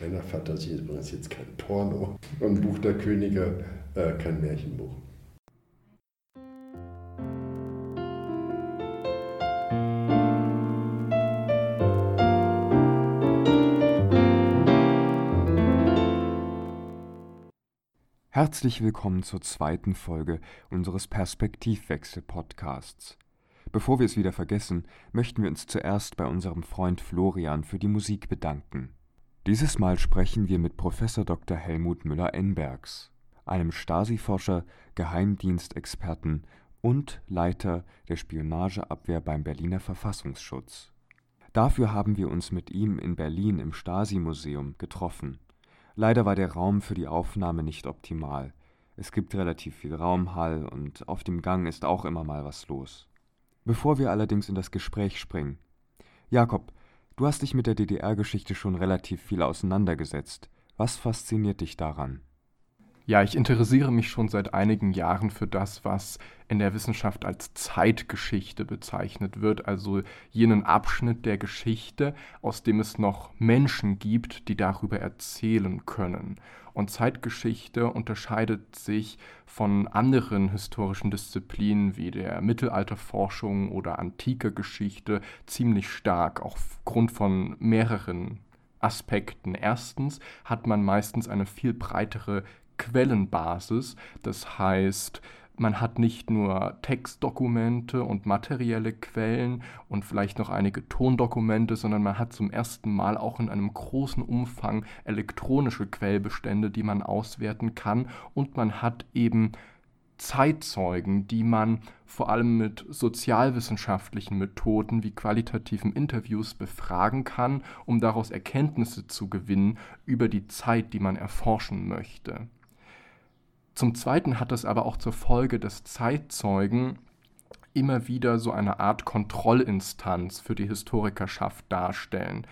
Männerfantasie ist übrigens jetzt kein Porno und Buch der Könige äh, kein Märchenbuch. Herzlich willkommen zur zweiten Folge unseres Perspektivwechsel-Podcasts. Bevor wir es wieder vergessen, möchten wir uns zuerst bei unserem Freund Florian für die Musik bedanken. Dieses Mal sprechen wir mit Professor Dr. Helmut Müller-Enbergs, einem Stasi-Forscher, Geheimdienstexperten und Leiter der Spionageabwehr beim Berliner Verfassungsschutz. Dafür haben wir uns mit ihm in Berlin im Stasi-Museum getroffen Leider war der Raum für die Aufnahme nicht optimal. Es gibt relativ viel Raumhall und auf dem Gang ist auch immer mal was los. Bevor wir allerdings in das Gespräch springen. Jakob, du hast dich mit der DDR-Geschichte schon relativ viel auseinandergesetzt. Was fasziniert dich daran? Ja, ich interessiere mich schon seit einigen Jahren für das, was in der Wissenschaft als Zeitgeschichte bezeichnet wird, also jenen Abschnitt der Geschichte, aus dem es noch Menschen gibt, die darüber erzählen können. Und Zeitgeschichte unterscheidet sich von anderen historischen Disziplinen wie der Mittelalterforschung oder antike Geschichte ziemlich stark, aufgrund von mehreren Aspekten. Erstens hat man meistens eine viel breitere Quellenbasis. Das heißt, man hat nicht nur Textdokumente und materielle Quellen und vielleicht noch einige Tondokumente, sondern man hat zum ersten Mal auch in einem großen Umfang elektronische Quellbestände, die man auswerten kann und man hat eben Zeitzeugen, die man vor allem mit sozialwissenschaftlichen Methoden wie qualitativen Interviews befragen kann, um daraus Erkenntnisse zu gewinnen über die Zeit, die man erforschen möchte. Zum Zweiten hat das aber auch zur Folge, dass Zeitzeugen immer wieder so eine Art Kontrollinstanz für die Historikerschaft darstellen.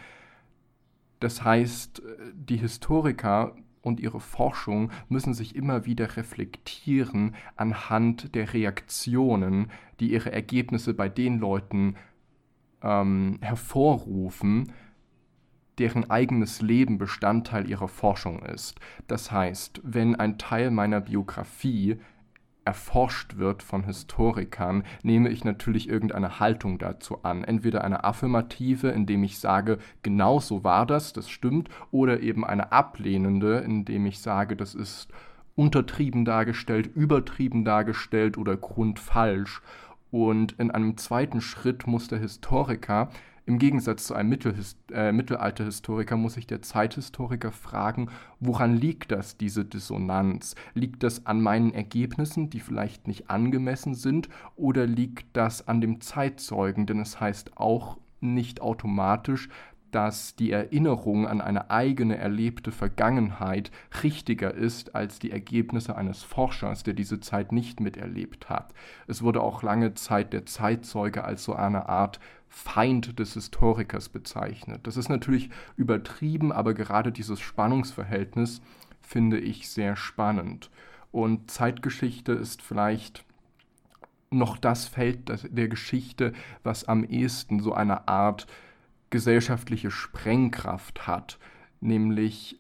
Das heißt, die Historiker und ihre Forschung müssen sich immer wieder reflektieren anhand der Reaktionen, die ihre Ergebnisse bei den Leuten ähm, hervorrufen, deren eigenes Leben Bestandteil ihrer Forschung ist. Das heißt, wenn ein Teil meiner Biografie erforscht wird von Historikern, nehme ich natürlich irgendeine Haltung dazu an. Entweder eine affirmative, indem ich sage, genau so war das, das stimmt, oder eben eine ablehnende, indem ich sage, das ist untertrieben dargestellt, übertrieben dargestellt oder grundfalsch. Und in einem zweiten Schritt muss der Historiker im Gegensatz zu einem Mittelhis äh, Mittelalterhistoriker muss sich der Zeithistoriker fragen, woran liegt das, diese Dissonanz? Liegt das an meinen Ergebnissen, die vielleicht nicht angemessen sind, oder liegt das an dem Zeitzeugen? Denn es heißt auch nicht automatisch, dass die Erinnerung an eine eigene erlebte Vergangenheit richtiger ist als die Ergebnisse eines Forschers, der diese Zeit nicht miterlebt hat. Es wurde auch lange Zeit der Zeitzeuge als so eine Art Feind des Historikers bezeichnet. Das ist natürlich übertrieben, aber gerade dieses Spannungsverhältnis finde ich sehr spannend. Und Zeitgeschichte ist vielleicht noch das Feld der Geschichte, was am ehesten so eine Art gesellschaftliche Sprengkraft hat, nämlich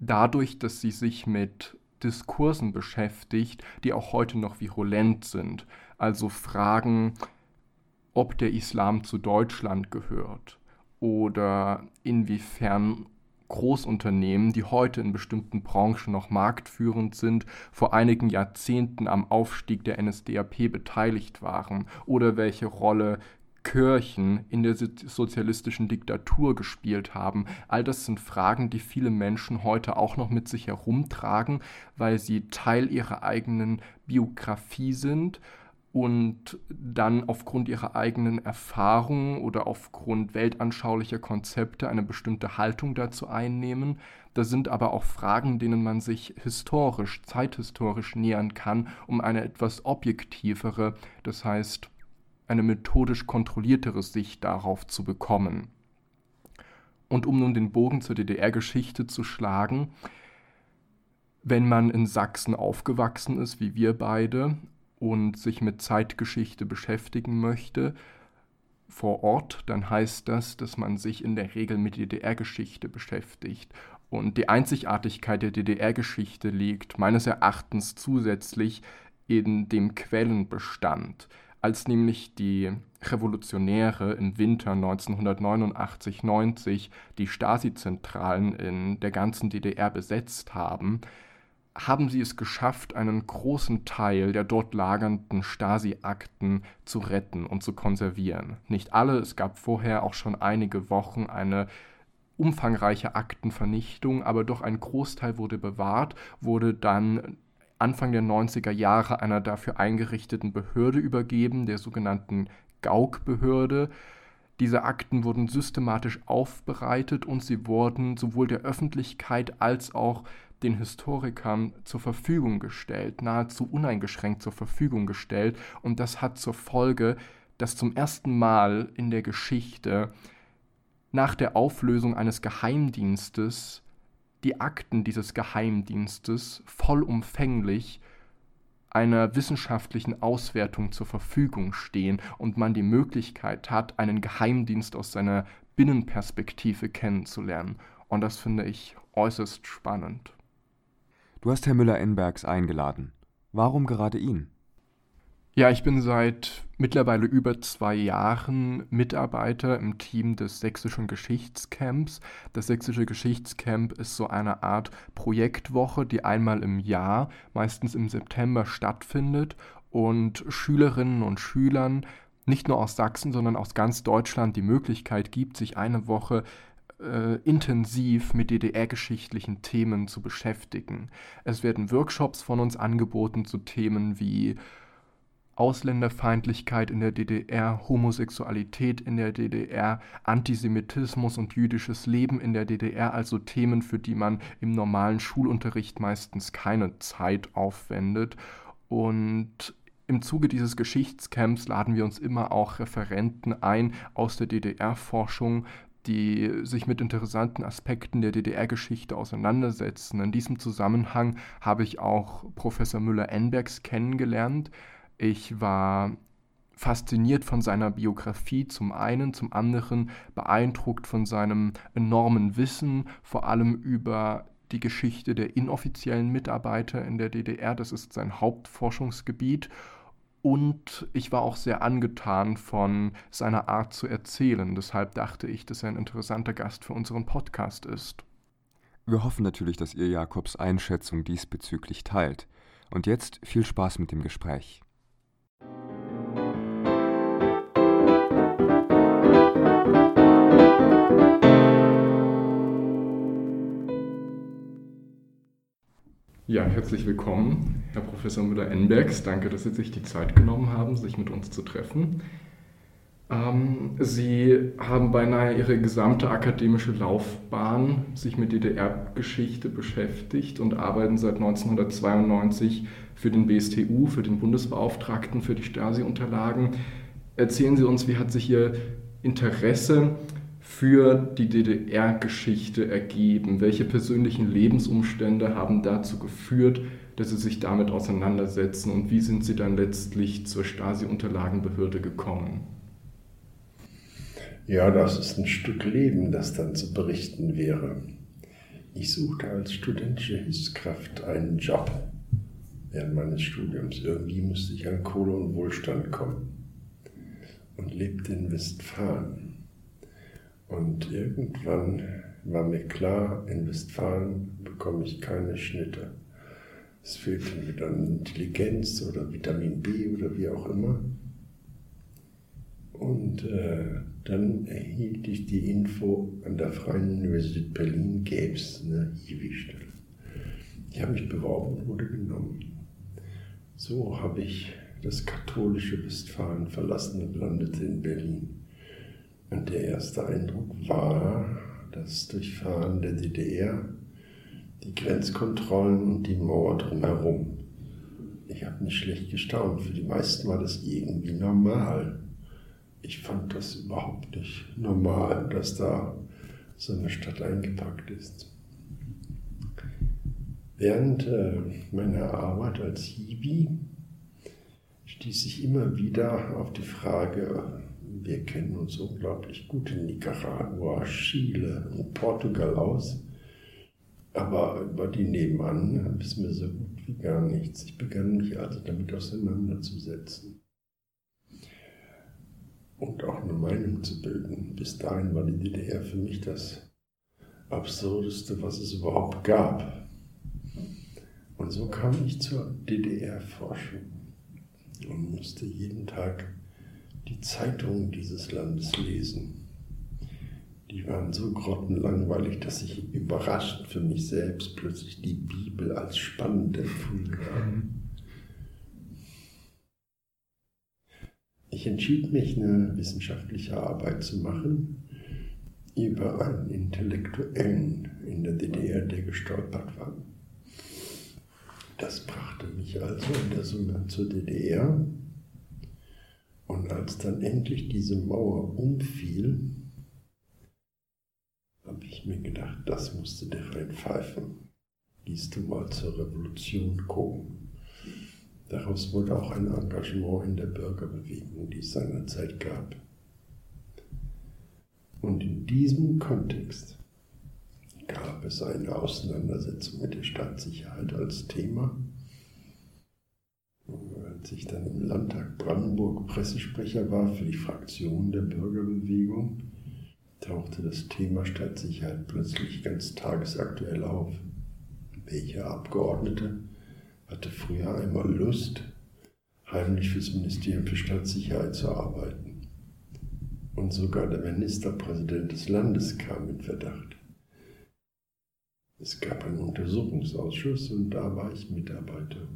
dadurch, dass sie sich mit Diskursen beschäftigt, die auch heute noch virulent sind. Also Fragen, ob der Islam zu Deutschland gehört oder inwiefern Großunternehmen, die heute in bestimmten Branchen noch marktführend sind, vor einigen Jahrzehnten am Aufstieg der NSDAP beteiligt waren oder welche Rolle Kirchen in der sozialistischen Diktatur gespielt haben. All das sind Fragen, die viele Menschen heute auch noch mit sich herumtragen, weil sie Teil ihrer eigenen Biografie sind und dann aufgrund ihrer eigenen Erfahrungen oder aufgrund weltanschaulicher Konzepte eine bestimmte Haltung dazu einnehmen. Da sind aber auch Fragen, denen man sich historisch, zeithistorisch nähern kann, um eine etwas objektivere, das heißt eine methodisch kontrolliertere Sicht darauf zu bekommen. Und um nun den Bogen zur DDR-Geschichte zu schlagen, wenn man in Sachsen aufgewachsen ist, wie wir beide, und sich mit Zeitgeschichte beschäftigen möchte, vor Ort, dann heißt das, dass man sich in der Regel mit DDR-Geschichte beschäftigt. Und die Einzigartigkeit der DDR-Geschichte liegt meines Erachtens zusätzlich in dem Quellenbestand. Als nämlich die Revolutionäre im Winter 1989-90 die Stasi-Zentralen in der ganzen DDR besetzt haben, haben sie es geschafft, einen großen Teil der dort lagernden Stasi-Akten zu retten und zu konservieren. Nicht alle, es gab vorher auch schon einige Wochen eine umfangreiche Aktenvernichtung, aber doch ein Großteil wurde bewahrt, wurde dann Anfang der 90er Jahre einer dafür eingerichteten Behörde übergeben, der sogenannten Gauk-Behörde. Diese Akten wurden systematisch aufbereitet und sie wurden sowohl der Öffentlichkeit als auch den Historikern zur Verfügung gestellt, nahezu uneingeschränkt zur Verfügung gestellt. Und das hat zur Folge, dass zum ersten Mal in der Geschichte nach der Auflösung eines Geheimdienstes die Akten dieses Geheimdienstes vollumfänglich einer wissenschaftlichen Auswertung zur Verfügung stehen und man die Möglichkeit hat, einen Geheimdienst aus seiner Binnenperspektive kennenzulernen. Und das finde ich äußerst spannend. Du hast Herr Müller-Enbergs eingeladen. Warum gerade ihn? Ja, ich bin seit mittlerweile über zwei Jahren Mitarbeiter im Team des Sächsischen Geschichtscamps. Das Sächsische Geschichtscamp ist so eine Art Projektwoche, die einmal im Jahr, meistens im September, stattfindet und Schülerinnen und Schülern nicht nur aus Sachsen, sondern aus ganz Deutschland die Möglichkeit gibt, sich eine Woche äh, intensiv mit DDR-geschichtlichen Themen zu beschäftigen. Es werden Workshops von uns angeboten zu Themen wie Ausländerfeindlichkeit in der DDR, Homosexualität in der DDR, Antisemitismus und jüdisches Leben in der DDR, also Themen, für die man im normalen Schulunterricht meistens keine Zeit aufwendet. Und im Zuge dieses Geschichtscamps laden wir uns immer auch Referenten ein aus der DDR-Forschung, die sich mit interessanten Aspekten der DDR-Geschichte auseinandersetzen. In diesem Zusammenhang habe ich auch Professor Müller-Enbergs kennengelernt. Ich war fasziniert von seiner Biografie zum einen, zum anderen beeindruckt von seinem enormen Wissen, vor allem über die Geschichte der inoffiziellen Mitarbeiter in der DDR. Das ist sein Hauptforschungsgebiet. Und ich war auch sehr angetan von seiner Art zu erzählen. Deshalb dachte ich, dass er ein interessanter Gast für unseren Podcast ist. Wir hoffen natürlich, dass ihr Jakobs Einschätzung diesbezüglich teilt. Und jetzt viel Spaß mit dem Gespräch. Ja, herzlich willkommen, Herr Professor Müller-Enbergs. Danke, dass Sie sich die Zeit genommen haben, sich mit uns zu treffen. Ähm, Sie haben beinahe Ihre gesamte akademische Laufbahn sich mit DDR-Geschichte beschäftigt und arbeiten seit 1992 für den BSTU, für den Bundesbeauftragten für die Stasi-Unterlagen. Erzählen Sie uns, wie hat sich Ihr Interesse für die DDR-Geschichte ergeben? Welche persönlichen Lebensumstände haben dazu geführt, dass Sie sich damit auseinandersetzen und wie sind Sie dann letztlich zur Stasi-Unterlagenbehörde gekommen? Ja, das ist ein Stück Leben, das dann zu berichten wäre. Ich suchte als studentische Hilfskraft einen Job während meines Studiums. Irgendwie musste ich an Kohle und Wohlstand kommen und lebte in Westfalen. Und irgendwann war mir klar, in Westfalen bekomme ich keine Schnitte. Es fehlte mir dann Intelligenz oder Vitamin B oder wie auch immer. Und äh, dann erhielt ich die Info, an der Freien Universität Berlin gäbe es eine IWI-Stelle. Ich habe mich beworben und wurde genommen. So habe ich das katholische Westfalen verlassen und landete in Berlin. Und der erste Eindruck war das Durchfahren der DDR, die Grenzkontrollen und die Mauer drumherum. Ich habe nicht schlecht gestaunt. Für die meisten war das irgendwie normal. Ich fand das überhaupt nicht normal, dass da so eine Stadt eingepackt ist. Während äh, meiner Arbeit als Hiwi stieß ich immer wieder auf die Frage, wir kennen uns unglaublich gut in Nicaragua, Chile und Portugal aus. Aber über die nebenan wissen wir so gut wie gar nichts. Ich begann mich also damit auseinanderzusetzen und auch eine Meinung zu bilden. Bis dahin war die DDR für mich das Absurdeste, was es überhaupt gab. Und so kam ich zur DDR-Forschung und musste jeden Tag die Zeitungen dieses Landes lesen. Die waren so grottenlangweilig, dass ich überraschend für mich selbst plötzlich die Bibel als spannend empfunden habe. Ich entschied mich, eine wissenschaftliche Arbeit zu machen über einen Intellektuellen in der DDR, der gestolpert war. Das brachte mich also in der Summe zur DDR. Und als dann endlich diese Mauer umfiel, habe ich mir gedacht, das musste der reinpfeifen. Gehst du mal zur Revolution gucken. Daraus wurde auch ein Engagement in der Bürgerbewegung, die es seinerzeit gab. Und in diesem Kontext gab es eine Auseinandersetzung mit der Staatssicherheit als Thema. Als ich dann im Landtag Brandenburg Pressesprecher war für die Fraktion der Bürgerbewegung, tauchte das Thema Staatssicherheit plötzlich ganz tagesaktuell auf. Welcher Abgeordnete hatte früher einmal Lust, heimlich fürs Ministerium für Staatssicherheit zu arbeiten? Und sogar der Ministerpräsident des Landes kam in Verdacht. Es gab einen Untersuchungsausschuss und da war ich Mitarbeiter.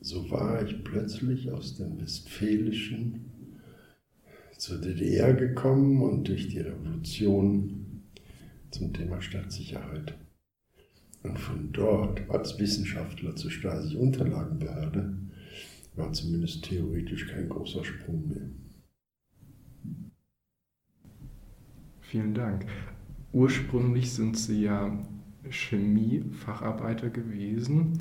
So war ich plötzlich aus dem Westfälischen zur DDR gekommen und durch die Revolution zum Thema Stadtsicherheit. Und von dort als Wissenschaftler zur Stasi-Unterlagenbehörde war zumindest theoretisch kein großer Sprung mehr. Vielen Dank. Ursprünglich sind Sie ja Chemiefacharbeiter gewesen.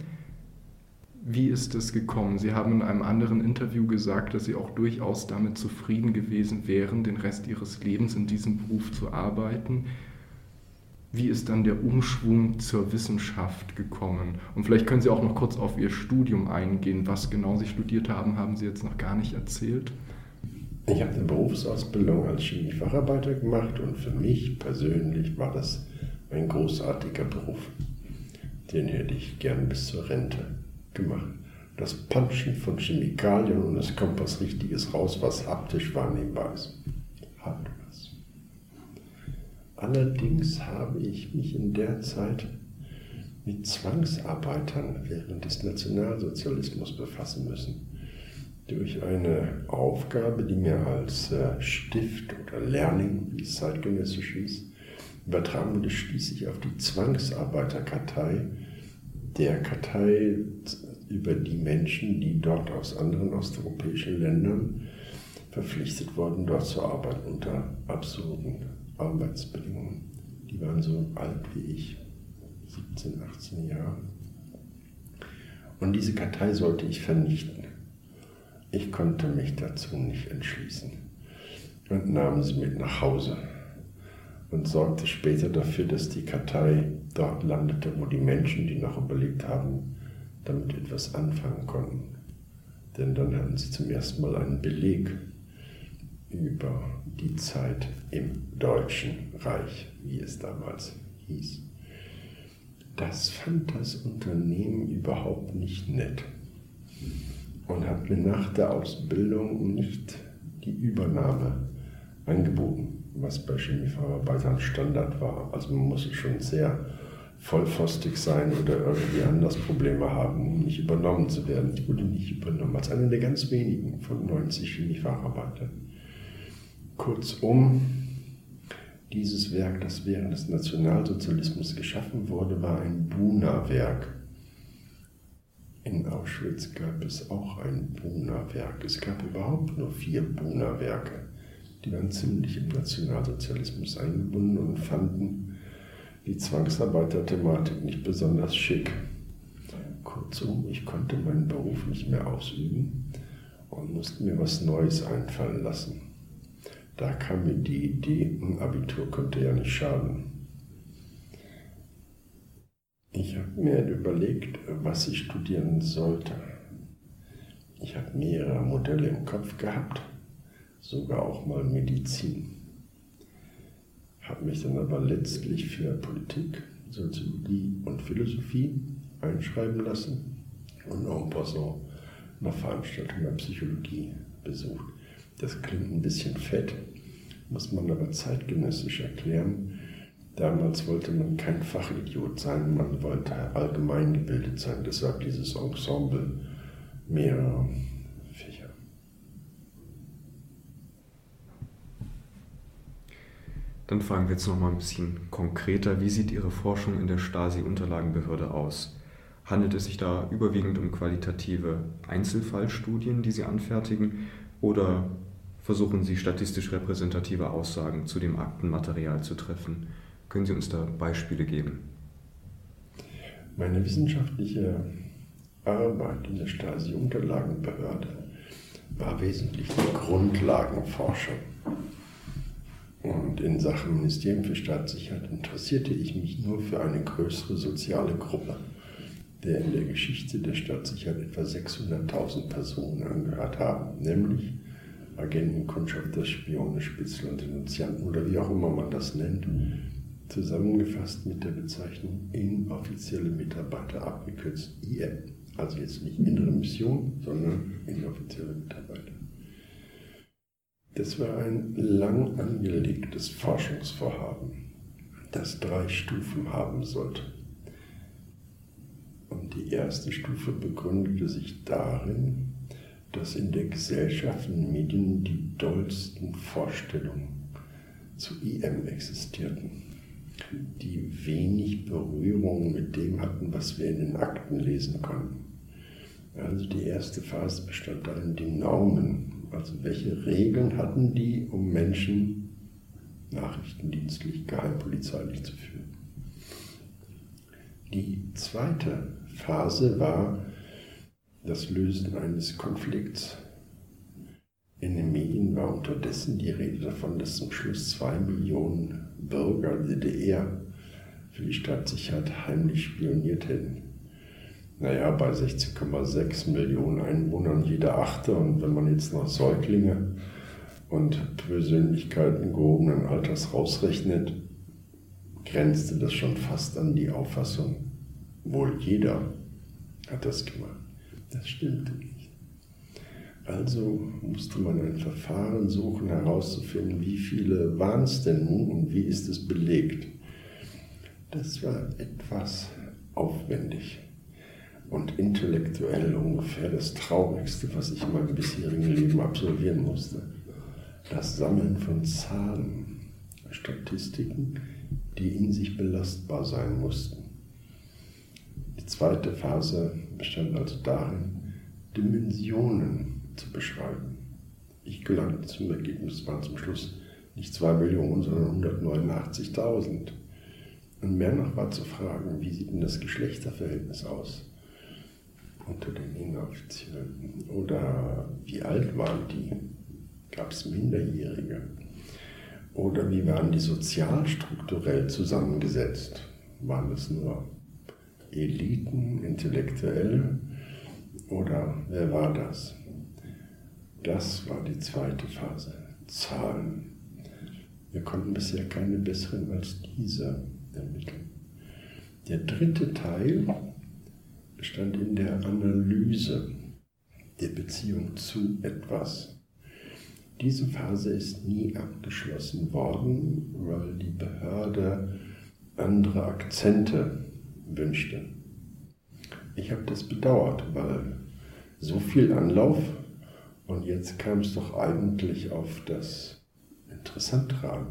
Wie ist es gekommen? Sie haben in einem anderen Interview gesagt, dass Sie auch durchaus damit zufrieden gewesen wären, den Rest Ihres Lebens in diesem Beruf zu arbeiten. Wie ist dann der Umschwung zur Wissenschaft gekommen? Und vielleicht können Sie auch noch kurz auf Ihr Studium eingehen. Was genau Sie studiert haben, haben Sie jetzt noch gar nicht erzählt. Ich habe eine Berufsausbildung als Chemiefacharbeiter gemacht und für mich persönlich war das ein großartiger Beruf. Den hätte ich gern bis zur Rente gemacht. Das Punchen von Chemikalien und es kommt was Richtiges raus, was haptisch wahrnehmbar ist. Hat was. Allerdings habe ich mich in der Zeit mit Zwangsarbeitern während des Nationalsozialismus befassen müssen. Durch eine Aufgabe, die mir als äh, Stift oder Learning, wie es zeitgenössisch hieß, übertragen wurde, stieß ich auf die Zwangsarbeiterkartei der Kartei über die Menschen, die dort aus anderen osteuropäischen Ländern verpflichtet wurden, dort zu arbeiten unter absurden Arbeitsbedingungen. Die waren so alt wie ich, 17, 18 Jahre. Und diese Kartei sollte ich vernichten. Ich konnte mich dazu nicht entschließen und nahm sie mit nach Hause und sorgte später dafür, dass die Kartei dort landete, wo die Menschen, die noch überlebt haben, damit etwas anfangen konnten. Denn dann hatten sie zum ersten Mal einen Beleg über die Zeit im Deutschen Reich, wie es damals hieß. Das fand das Unternehmen überhaupt nicht nett und hat mir nach der Ausbildung nicht die Übernahme angeboten, was bei Chemiefacharbeitern Standard war. Also man musste schon sehr vollfostig sein oder irgendwie anders Probleme haben, um nicht übernommen zu werden. Ich wurde nicht übernommen, als einer der ganz wenigen von 90 Chemiefacharbeitern. Kurzum, dieses Werk, das während des Nationalsozialismus geschaffen wurde, war ein Buna-Werk. In Auschwitz gab es auch ein Buna-Werk. Es gab überhaupt nur vier Buna-Werke. Die waren ziemlich im Nationalsozialismus eingebunden und fanden die Zwangsarbeiter-Thematik nicht besonders schick. Kurzum, ich konnte meinen Beruf nicht mehr ausüben und musste mir was Neues einfallen lassen. Da kam mir die Idee, ein Abitur könnte ja nicht schaden. habe mir überlegt, was ich studieren sollte. Ich habe mehrere Modelle im Kopf gehabt, sogar auch mal Medizin. Habe mich dann aber letztlich für Politik, Soziologie und Philosophie einschreiben lassen und en passant noch Veranstaltungen der Psychologie besucht. Das klingt ein bisschen fett, muss man aber zeitgenössisch erklären. Damals wollte man kein Fachidiot sein, man wollte allgemein gebildet sein. Deshalb dieses Ensemble mehrerer Dann fragen wir jetzt noch mal ein bisschen konkreter. Wie sieht Ihre Forschung in der Stasi-Unterlagenbehörde aus? Handelt es sich da überwiegend um qualitative Einzelfallstudien, die Sie anfertigen, oder versuchen Sie statistisch repräsentative Aussagen zu dem Aktenmaterial zu treffen? Können Sie uns da Beispiele geben? Meine wissenschaftliche Arbeit in der Stasi-Unterlagenbehörde war wesentlich die Grundlagenforschung. Und in Sachen Ministerium für Staatssicherheit interessierte ich mich nur für eine größere soziale Gruppe, der in der Geschichte der Staatssicherheit etwa 600.000 Personen angehört haben, nämlich Agenten, Kundschafter, Spione, Spitzel und Denunzianten oder wie auch immer man das nennt, zusammengefasst mit der Bezeichnung inoffizielle Mitarbeiter, abgekürzt IM. Also jetzt nicht innere Mission, sondern inoffizielle Mitarbeiter. Das war ein lang angelegtes Forschungsvorhaben, das drei Stufen haben sollte. Und die erste Stufe begründete sich darin, dass in der Gesellschaft und Medien die dollsten Vorstellungen zu IM existierten, die wenig Berührung mit dem hatten, was wir in den Akten lesen konnten. Also die erste Phase bestand darin, die Normen also welche Regeln hatten die, um Menschen nachrichtendienstlich, geheimpolizeilich zu führen? Die zweite Phase war das Lösen eines Konflikts. In den Medien war unterdessen die Rede davon, dass zum Schluss zwei Millionen Bürger der DDR für die Staatssicherheit heimlich spioniert hätten naja, bei 16,6 Millionen Einwohnern jeder Achte und wenn man jetzt noch Säuglinge und Persönlichkeiten gehobenen Alters rausrechnet, grenzte das schon fast an die Auffassung, wohl jeder hat das gemacht. Das stimmte nicht. Also musste man ein Verfahren suchen, herauszufinden, wie viele waren es denn nun und wie ist es belegt. Das war etwas aufwendig und intellektuell ungefähr das Traurigste, was ich in meinem bisherigen Leben absolvieren musste. Das Sammeln von Zahlen, Statistiken, die in sich belastbar sein mussten. Die zweite Phase bestand also darin, Dimensionen zu beschreiben. Ich gelangte zum Ergebnis, waren zum Schluss nicht zwei Millionen, sondern 189.000. Und mehr noch war zu fragen, wie sieht denn das Geschlechterverhältnis aus? Unter den Inoffiziellen? Oder wie alt waren die? Gab es Minderjährige? Oder wie waren die sozialstrukturell zusammengesetzt? Waren es nur Eliten, Intellektuelle? Oder wer war das? Das war die zweite Phase. Zahlen. Wir konnten bisher keine besseren als diese ermitteln. Der dritte Teil bestand in der Analyse der Beziehung zu etwas. Diese Phase ist nie abgeschlossen worden, weil die Behörde andere Akzente wünschte. Ich habe das bedauert, weil so viel Anlauf und jetzt kam es doch eigentlich auf das Interessantere an.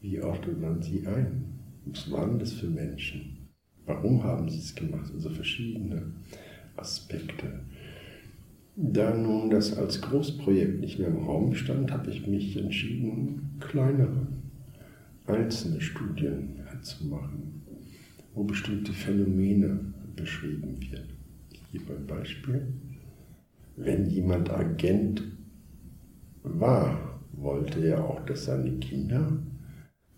Wie ordnet man sie ein? Was waren das für Menschen? Warum haben sie es gemacht? Also verschiedene Aspekte. Da nun das als Großprojekt nicht mehr im Raum stand, habe ich mich entschieden, kleinere, einzelne Studien zu machen, wo bestimmte Phänomene beschrieben werden. Gebe ein Beispiel. Wenn jemand Agent war, wollte er auch, dass seine Kinder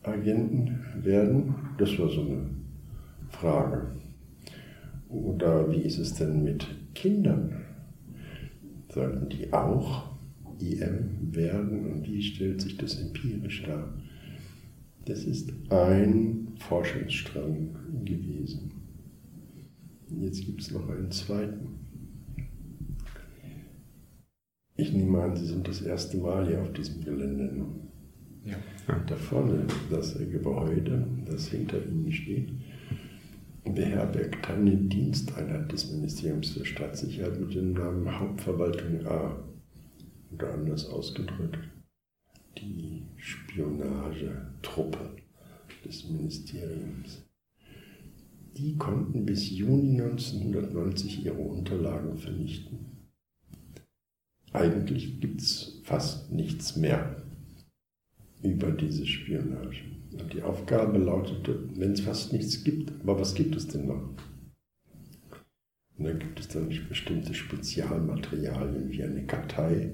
Agenten werden. Das war so eine Frage. Oder wie ist es denn mit Kindern? Sollten die auch IM werden und wie stellt sich das empirisch dar? Das ist ein Forschungsstrang gewesen. Jetzt gibt es noch einen zweiten. Ich nehme an, Sie sind das erste Mal hier auf diesem Gelände. Ja. Da vorne, das Gebäude, das hinter Ihnen steht, beherbergt eine Diensteinheit des Ministeriums für Staatssicherheit mit dem Namen Hauptverwaltung A. Oder anders ausgedrückt, die Spionagetruppe des Ministeriums. Die konnten bis Juni 1990 ihre Unterlagen vernichten. Eigentlich gibt es fast nichts mehr über diese Spionage. Die Aufgabe lautete, wenn es fast nichts gibt, aber was gibt es denn noch? Und dann gibt es dann bestimmte Spezialmaterialien wie eine Kartei,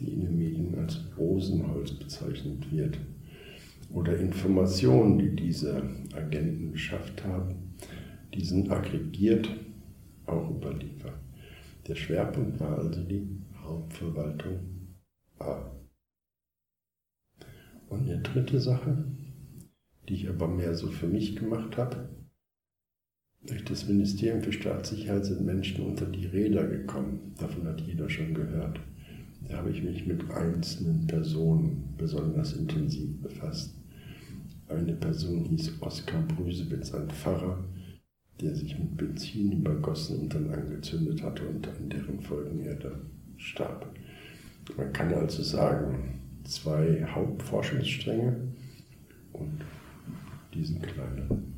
die in den Medien als Rosenholz bezeichnet wird. Oder Informationen, die diese Agenten beschafft haben, die sind aggregiert, auch überliefert. Der Schwerpunkt war also die Hauptverwaltung A. Und eine dritte Sache, die ich aber mehr so für mich gemacht habe, durch das Ministerium für Staatssicherheit sind Menschen unter die Räder gekommen. Davon hat jeder schon gehört. Da habe ich mich mit einzelnen Personen besonders intensiv befasst. Eine Person hieß Oskar Brüsewitz, ein Pfarrer, der sich mit Benzin übergossen und dann angezündet hatte und an deren Folgen er da starb. Man kann also sagen, zwei Hauptforschungsstränge diesen kleinen.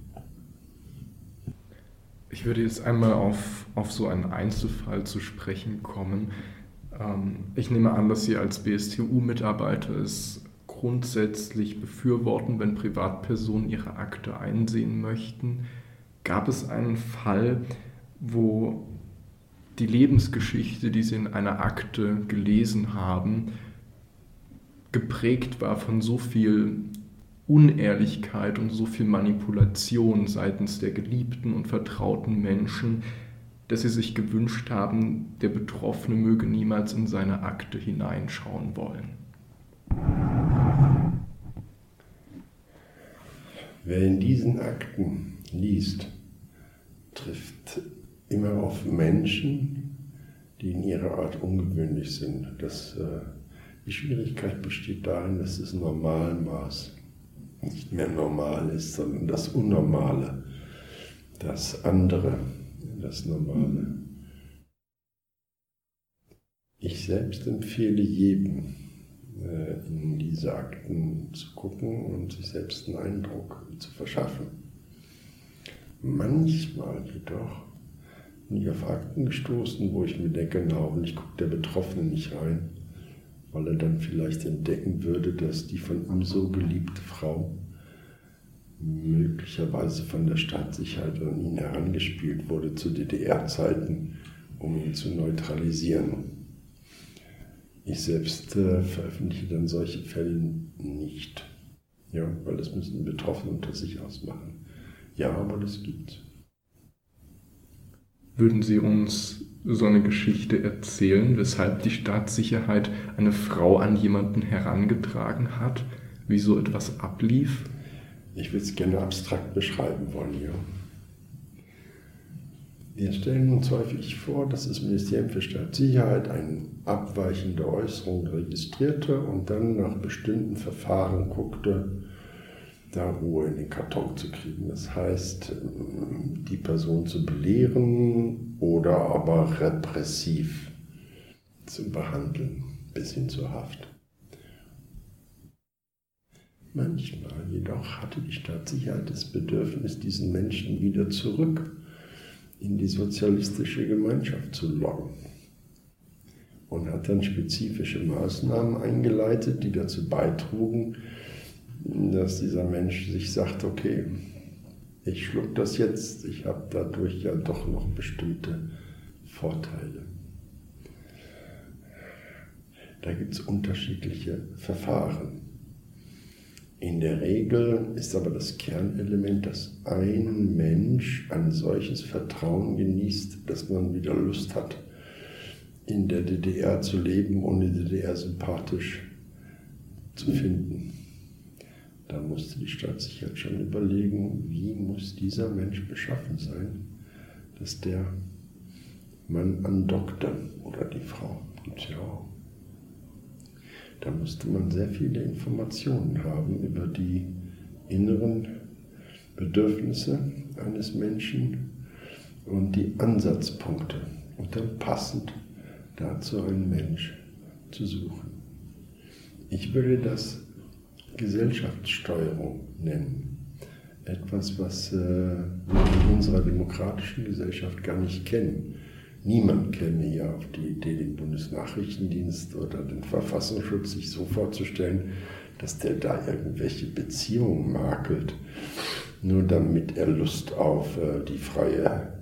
Ich würde jetzt einmal auf, auf so einen Einzelfall zu sprechen kommen. Ähm, ich nehme an, dass Sie als BSTU-Mitarbeiter es grundsätzlich befürworten, wenn Privatpersonen ihre Akte einsehen möchten. Gab es einen Fall, wo die Lebensgeschichte, die Sie in einer Akte gelesen haben, geprägt war von so viel Unehrlichkeit und so viel Manipulation seitens der geliebten und vertrauten Menschen, dass sie sich gewünscht haben, der Betroffene möge niemals in seine Akte hineinschauen wollen. Wer in diesen Akten liest, trifft immer auf Menschen, die in ihrer Art ungewöhnlich sind. Das, äh, die Schwierigkeit besteht darin, dass das Normalmaß nicht mehr normal ist, sondern das Unnormale, das andere, das Normale. Ich selbst empfehle jedem, äh, in diese Akten zu gucken und sich selbst einen Eindruck zu verschaffen. Manchmal jedoch bin ich auf Akten gestoßen, wo ich mir denke, na hoffentlich guckt der Betroffene nicht rein, weil er dann vielleicht entdecken würde, dass die von ihm so geliebte Frau möglicherweise von der Staatssicherheit an ihn herangespielt wurde zu DDR-Zeiten, um ihn zu neutralisieren. Ich selbst äh, veröffentliche dann solche Fälle nicht, ja, weil das müssen Betroffene unter sich ausmachen. Ja, aber das gibt's. Würden Sie uns so eine Geschichte erzählen, weshalb die Staatssicherheit eine Frau an jemanden herangetragen hat, wie so etwas ablief? Ich würde es gerne abstrakt beschreiben wollen, ja. Wir stellen uns häufig vor, dass das Ministerium für Staatssicherheit eine abweichende Äußerung registrierte und dann nach bestimmten Verfahren guckte, da Ruhe in den Karton zu kriegen. Das heißt, die Person zu belehren oder aber repressiv zu behandeln, bis hin zur Haft. Manchmal jedoch hatte die Staatssicherheit das Bedürfnis, diesen Menschen wieder zurück in die sozialistische Gemeinschaft zu locken und hat dann spezifische Maßnahmen eingeleitet, die dazu beitrugen, dass dieser Mensch sich sagt, okay, ich schluck das jetzt, ich habe dadurch ja doch noch bestimmte Vorteile. Da gibt es unterschiedliche Verfahren. In der Regel ist aber das Kernelement, dass ein Mensch ein solches Vertrauen genießt, dass man wieder Lust hat, in der DDR zu leben und die DDR sympathisch zu finden. Da musste die Staatssicherheit schon überlegen, wie muss dieser Mensch beschaffen sein, dass der Mann andockte oder die Frau, gibt es ja auch. Da musste man sehr viele Informationen haben über die inneren Bedürfnisse eines Menschen und die Ansatzpunkte und dann passend dazu einen Mensch zu suchen. Ich würde das Gesellschaftssteuerung nennen. Etwas, was äh, wir in unserer demokratischen Gesellschaft gar nicht kennen. Niemand käme ja auf die Idee, den Bundesnachrichtendienst oder den Verfassungsschutz sich so vorzustellen, dass der da irgendwelche Beziehungen makelt, nur damit er Lust auf äh, die freie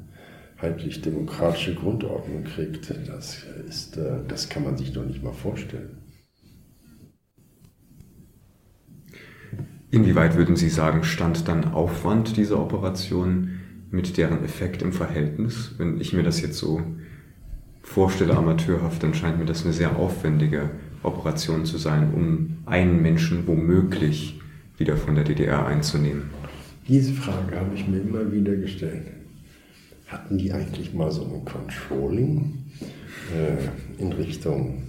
heitlich-demokratische Grundordnung kriegt. Das, ist, äh, das kann man sich doch nicht mal vorstellen. Inwieweit würden Sie sagen, stand dann Aufwand dieser Operation mit deren Effekt im Verhältnis? Wenn ich mir das jetzt so vorstelle, amateurhaft, dann scheint mir das eine sehr aufwendige Operation zu sein, um einen Menschen womöglich wieder von der DDR einzunehmen. Diese Frage habe ich mir immer wieder gestellt. Hatten die eigentlich mal so ein Controlling äh, in Richtung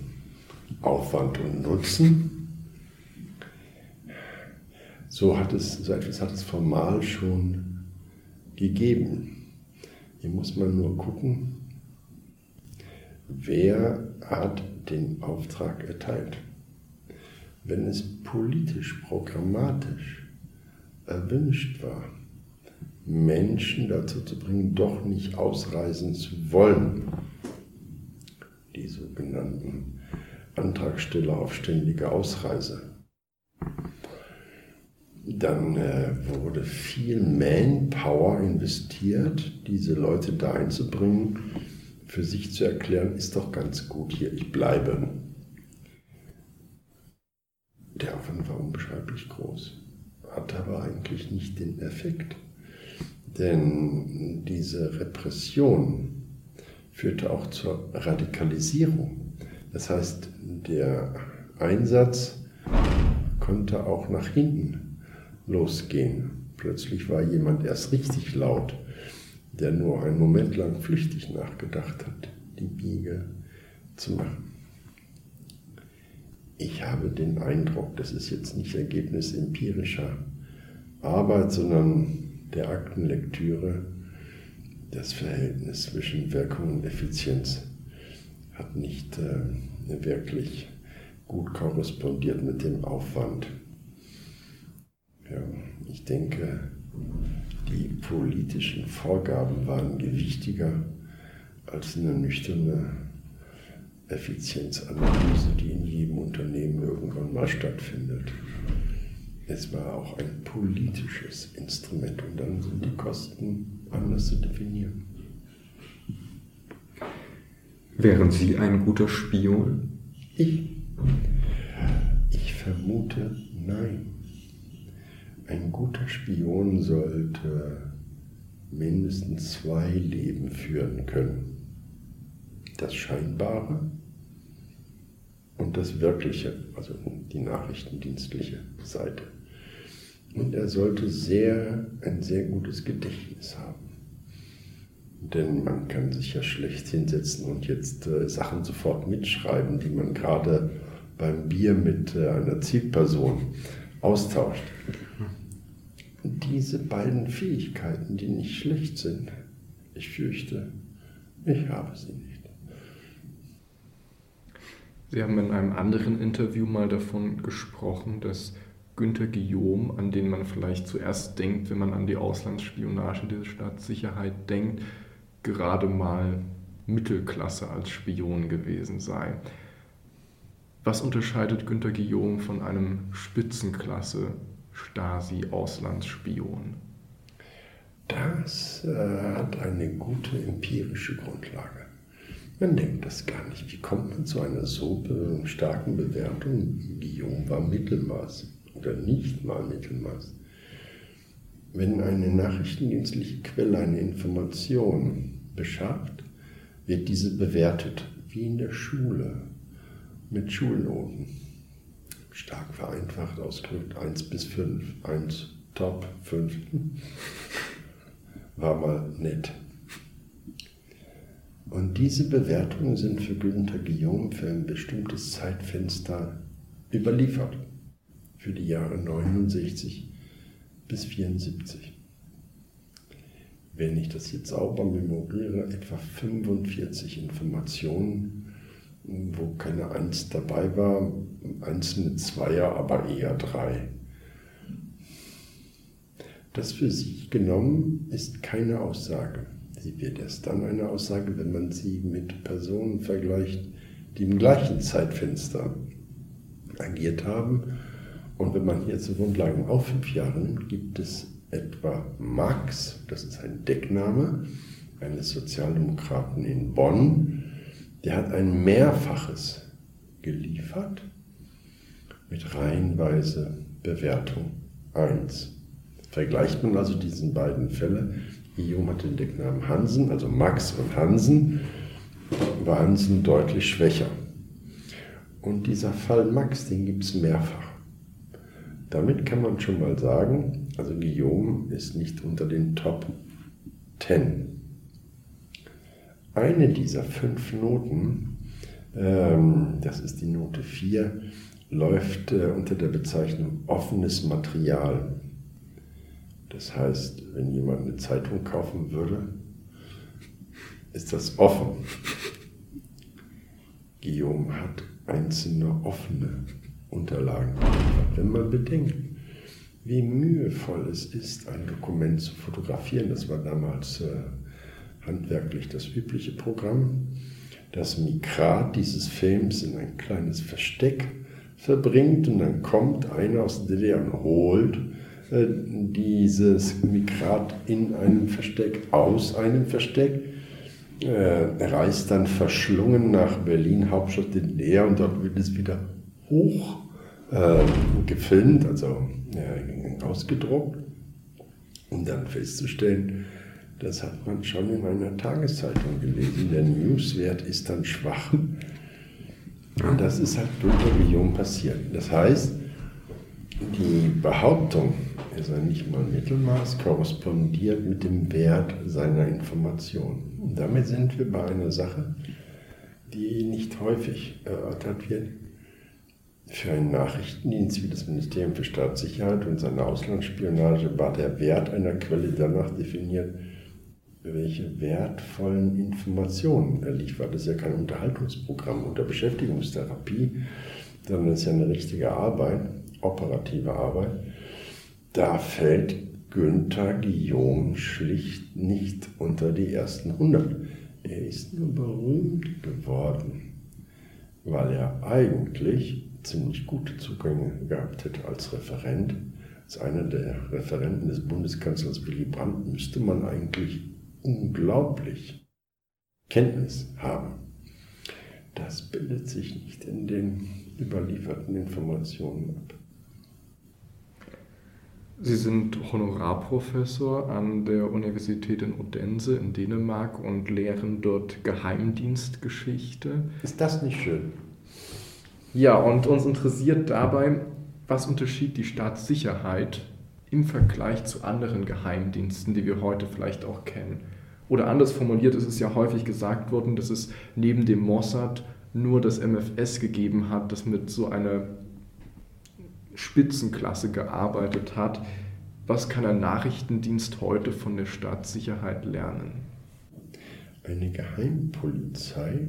Aufwand und Nutzen? So, hat es, so etwas hat es formal schon gegeben. Hier muss man nur gucken, wer hat den Auftrag erteilt. Wenn es politisch, programmatisch erwünscht war, Menschen dazu zu bringen, doch nicht ausreisen zu wollen, die sogenannten Antragsteller auf ständige Ausreise, dann äh, wurde viel Manpower investiert, diese Leute da einzubringen, für sich zu erklären, ist doch ganz gut hier, ich bleibe. Der Aufwand war unbeschreiblich groß, hatte aber eigentlich nicht den Effekt. Denn diese Repression führte auch zur Radikalisierung. Das heißt, der Einsatz konnte auch nach hinten losgehen. Plötzlich war jemand erst richtig laut, der nur einen Moment lang flüchtig nachgedacht hat, die Biege zu machen. Ich habe den Eindruck, das ist jetzt nicht Ergebnis empirischer Arbeit, sondern der Aktenlektüre, das Verhältnis zwischen Wirkung und Effizienz hat nicht äh, wirklich gut korrespondiert mit dem Aufwand. Ja, ich denke, die politischen Vorgaben waren gewichtiger als eine nüchterne Effizienzanalyse, die in jedem Unternehmen irgendwann mal stattfindet. Es war auch ein politisches Instrument und dann sind die Kosten anders zu definieren. Wären Sie ein guter Spion? Ich? Ich vermute nein. Ein guter Spion sollte mindestens zwei Leben führen können. Das Scheinbare und das Wirkliche, also die nachrichtendienstliche Seite. Und er sollte sehr, ein sehr gutes Gedächtnis haben. Denn man kann sich ja schlecht hinsetzen und jetzt äh, Sachen sofort mitschreiben, die man gerade beim Bier mit äh, einer Zielperson austauscht. Diese beiden Fähigkeiten, die nicht schlecht sind, ich fürchte, ich habe sie nicht. Sie haben in einem anderen Interview mal davon gesprochen, dass Günter Guillaume, an den man vielleicht zuerst denkt, wenn man an die Auslandsspionage der Staatssicherheit denkt, gerade mal Mittelklasse als Spion gewesen sei. Was unterscheidet Günter Guillaume von einem Spitzenklasse Stasi-Auslandsspion? Das äh, hat eine gute empirische Grundlage. Man denkt das gar nicht. Wie kommt man zu einer so starken Bewertung? Guillaume war Mittelmaß oder nicht mal Mittelmaß. Wenn eine nachrichtendienstliche Quelle eine Information beschafft, wird diese bewertet, wie in der Schule, mit Schulnoten. Stark vereinfacht ausgedrückt 1 bis 5. 1 top, 5 war mal nett. Und diese Bewertungen sind für Günther Guillaume für ein bestimmtes Zeitfenster überliefert. Für die Jahre 69 bis 74. Wenn ich das jetzt sauber memoriere, etwa 45 Informationen, wo keine Eins dabei war, einzelne Zweier, aber eher drei. Das für sich genommen ist keine Aussage. Sie wird erst dann eine Aussage, wenn man sie mit Personen vergleicht, die im gleichen Zeitfenster agiert haben. Und wenn man hier zur Grundlage auch fünf Jahre nimmt, gibt es etwa Max, das ist ein Deckname eines Sozialdemokraten in Bonn, der hat ein Mehrfaches geliefert mit reihenweise Bewertung 1. Vergleicht man also diesen beiden Fälle, Guillaume hat den Decknamen Hansen, also Max und Hansen, war Hansen deutlich schwächer. Und dieser Fall Max, den gibt es mehrfach. Damit kann man schon mal sagen, also Guillaume ist nicht unter den Top 10. Eine dieser fünf Noten, ähm, das ist die Note 4, läuft äh, unter der Bezeichnung offenes Material. Das heißt, wenn jemand eine Zeitung kaufen würde, ist das offen. Guillaume hat einzelne offene Unterlagen. Wenn man bedenkt, wie mühevoll es ist, ein Dokument zu fotografieren, das war damals äh, handwerklich das übliche Programm, das Mikrat dieses Films in ein kleines Versteck verbringt und dann kommt einer aus der DDR und holt äh, dieses Mikrat in einem Versteck, aus einem Versteck. Er reist dann verschlungen nach Berlin, Hauptstadt DDR, und dort wird es wieder hoch äh, gefilmt, also äh, ausgedruckt, um dann festzustellen, das hat man schon in einer Tageszeitung gelesen. Der Newswert ist dann schwach. Und das ist halt durch der Million passiert. Das heißt, die Behauptung, er sei nicht mal Mittelmaß, korrespondiert mit dem Wert seiner Information. Und damit sind wir bei einer Sache, die nicht häufig erörtert wird. Für einen Nachrichtendienst wie das Ministerium für Staatssicherheit und seine Auslandsspionage war der Wert einer Quelle danach definiert, welche wertvollen Informationen er liefert. Das ist ja kein Unterhaltungsprogramm unter Beschäftigungstherapie, sondern es ist ja eine richtige Arbeit operative Arbeit, da fällt Günther Guillaume schlicht nicht unter die ersten 100. Er ist nur berühmt geworden, weil er eigentlich ziemlich gute Zugänge gehabt hätte als Referent. Als einer der Referenten des Bundeskanzlers Willy Brandt müsste man eigentlich unglaublich Kenntnis haben. Das bildet sich nicht in den überlieferten Informationen ab. Sie sind Honorarprofessor an der Universität in Odense in Dänemark und lehren dort Geheimdienstgeschichte. Ist das nicht schön? Ja, und uns interessiert dabei, was unterschied die Staatssicherheit im Vergleich zu anderen Geheimdiensten, die wir heute vielleicht auch kennen. Oder anders formuliert ist es ja häufig gesagt worden, dass es neben dem Mossad nur das MFS gegeben hat, das mit so einer Spitzenklasse gearbeitet hat. Was kann ein Nachrichtendienst heute von der Staatssicherheit lernen? Eine Geheimpolizei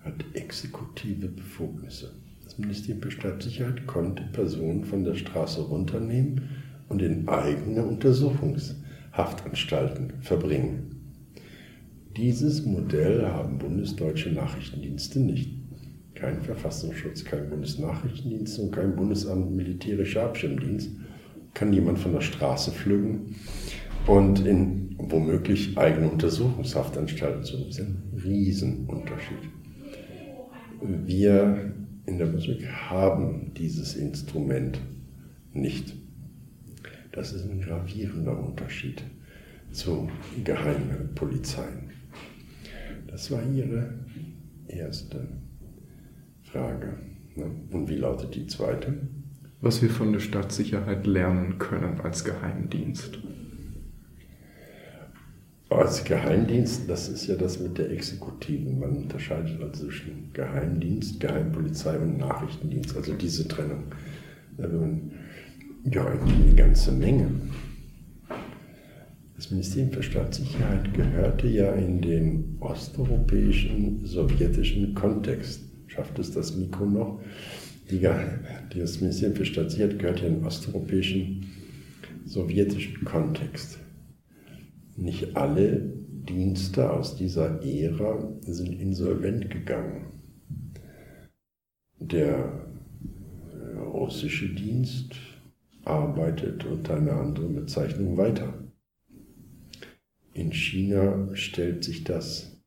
hat exekutive Befugnisse. Das Ministerium für Staatssicherheit konnte Personen von der Straße runternehmen und in eigene Untersuchungshaftanstalten verbringen. Dieses Modell haben bundesdeutsche Nachrichtendienste nicht kein Verfassungsschutz, kein Bundesnachrichtendienst und kein Bundesamt militärischer Abschirmdienst kann jemand von der Straße pflücken und in womöglich eigene Untersuchungshaftanstalten zu. Das ist ein Riesenunterschied. Wir in der Musik haben dieses Instrument nicht. Das ist ein gravierender Unterschied zu geheimen Polizeien. Das war Ihre erste Frage. Ne? Und wie lautet die zweite? Was wir von der Staatssicherheit lernen können als Geheimdienst. Als Geheimdienst, das ist ja das mit der Exekutiven. Man unterscheidet also zwischen Geheimdienst, Geheimpolizei und Nachrichtendienst. Also diese Trennung. Ja, eine ganze Menge. Das Ministerium für Staatssicherheit gehörte ja in den osteuropäischen, sowjetischen Kontext. Schafft es das Mikro noch? Das Ministerium für Staatssicherheit gehört ja in den osteuropäischen, sowjetischen Kontext. Nicht alle Dienste aus dieser Ära sind insolvent gegangen. Der russische Dienst arbeitet unter einer anderen Bezeichnung weiter. In China stellt sich das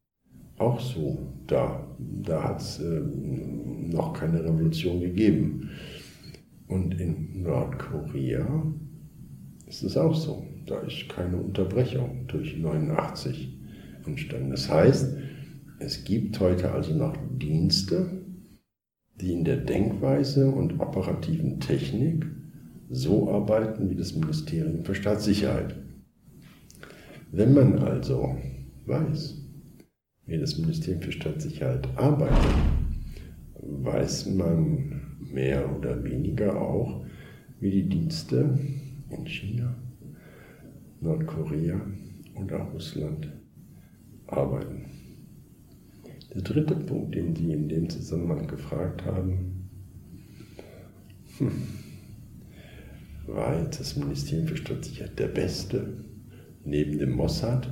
auch so dar. Da hat es äh, noch keine Revolution gegeben. Und in Nordkorea ist es auch so. Da ist keine Unterbrechung durch 89 entstanden. Das heißt, es gibt heute also noch Dienste, die in der Denkweise und operativen Technik so arbeiten wie das Ministerium für Staatssicherheit. Wenn man also weiß, wie das Ministerium für Staatssicherheit arbeitet, weiß man mehr oder weniger auch, wie die Dienste in China, Nordkorea und auch Russland arbeiten. Der dritte Punkt, den Sie in dem Zusammenhang gefragt haben, hm, war jetzt das Ministerium für Staatssicherheit der beste neben dem Mossad.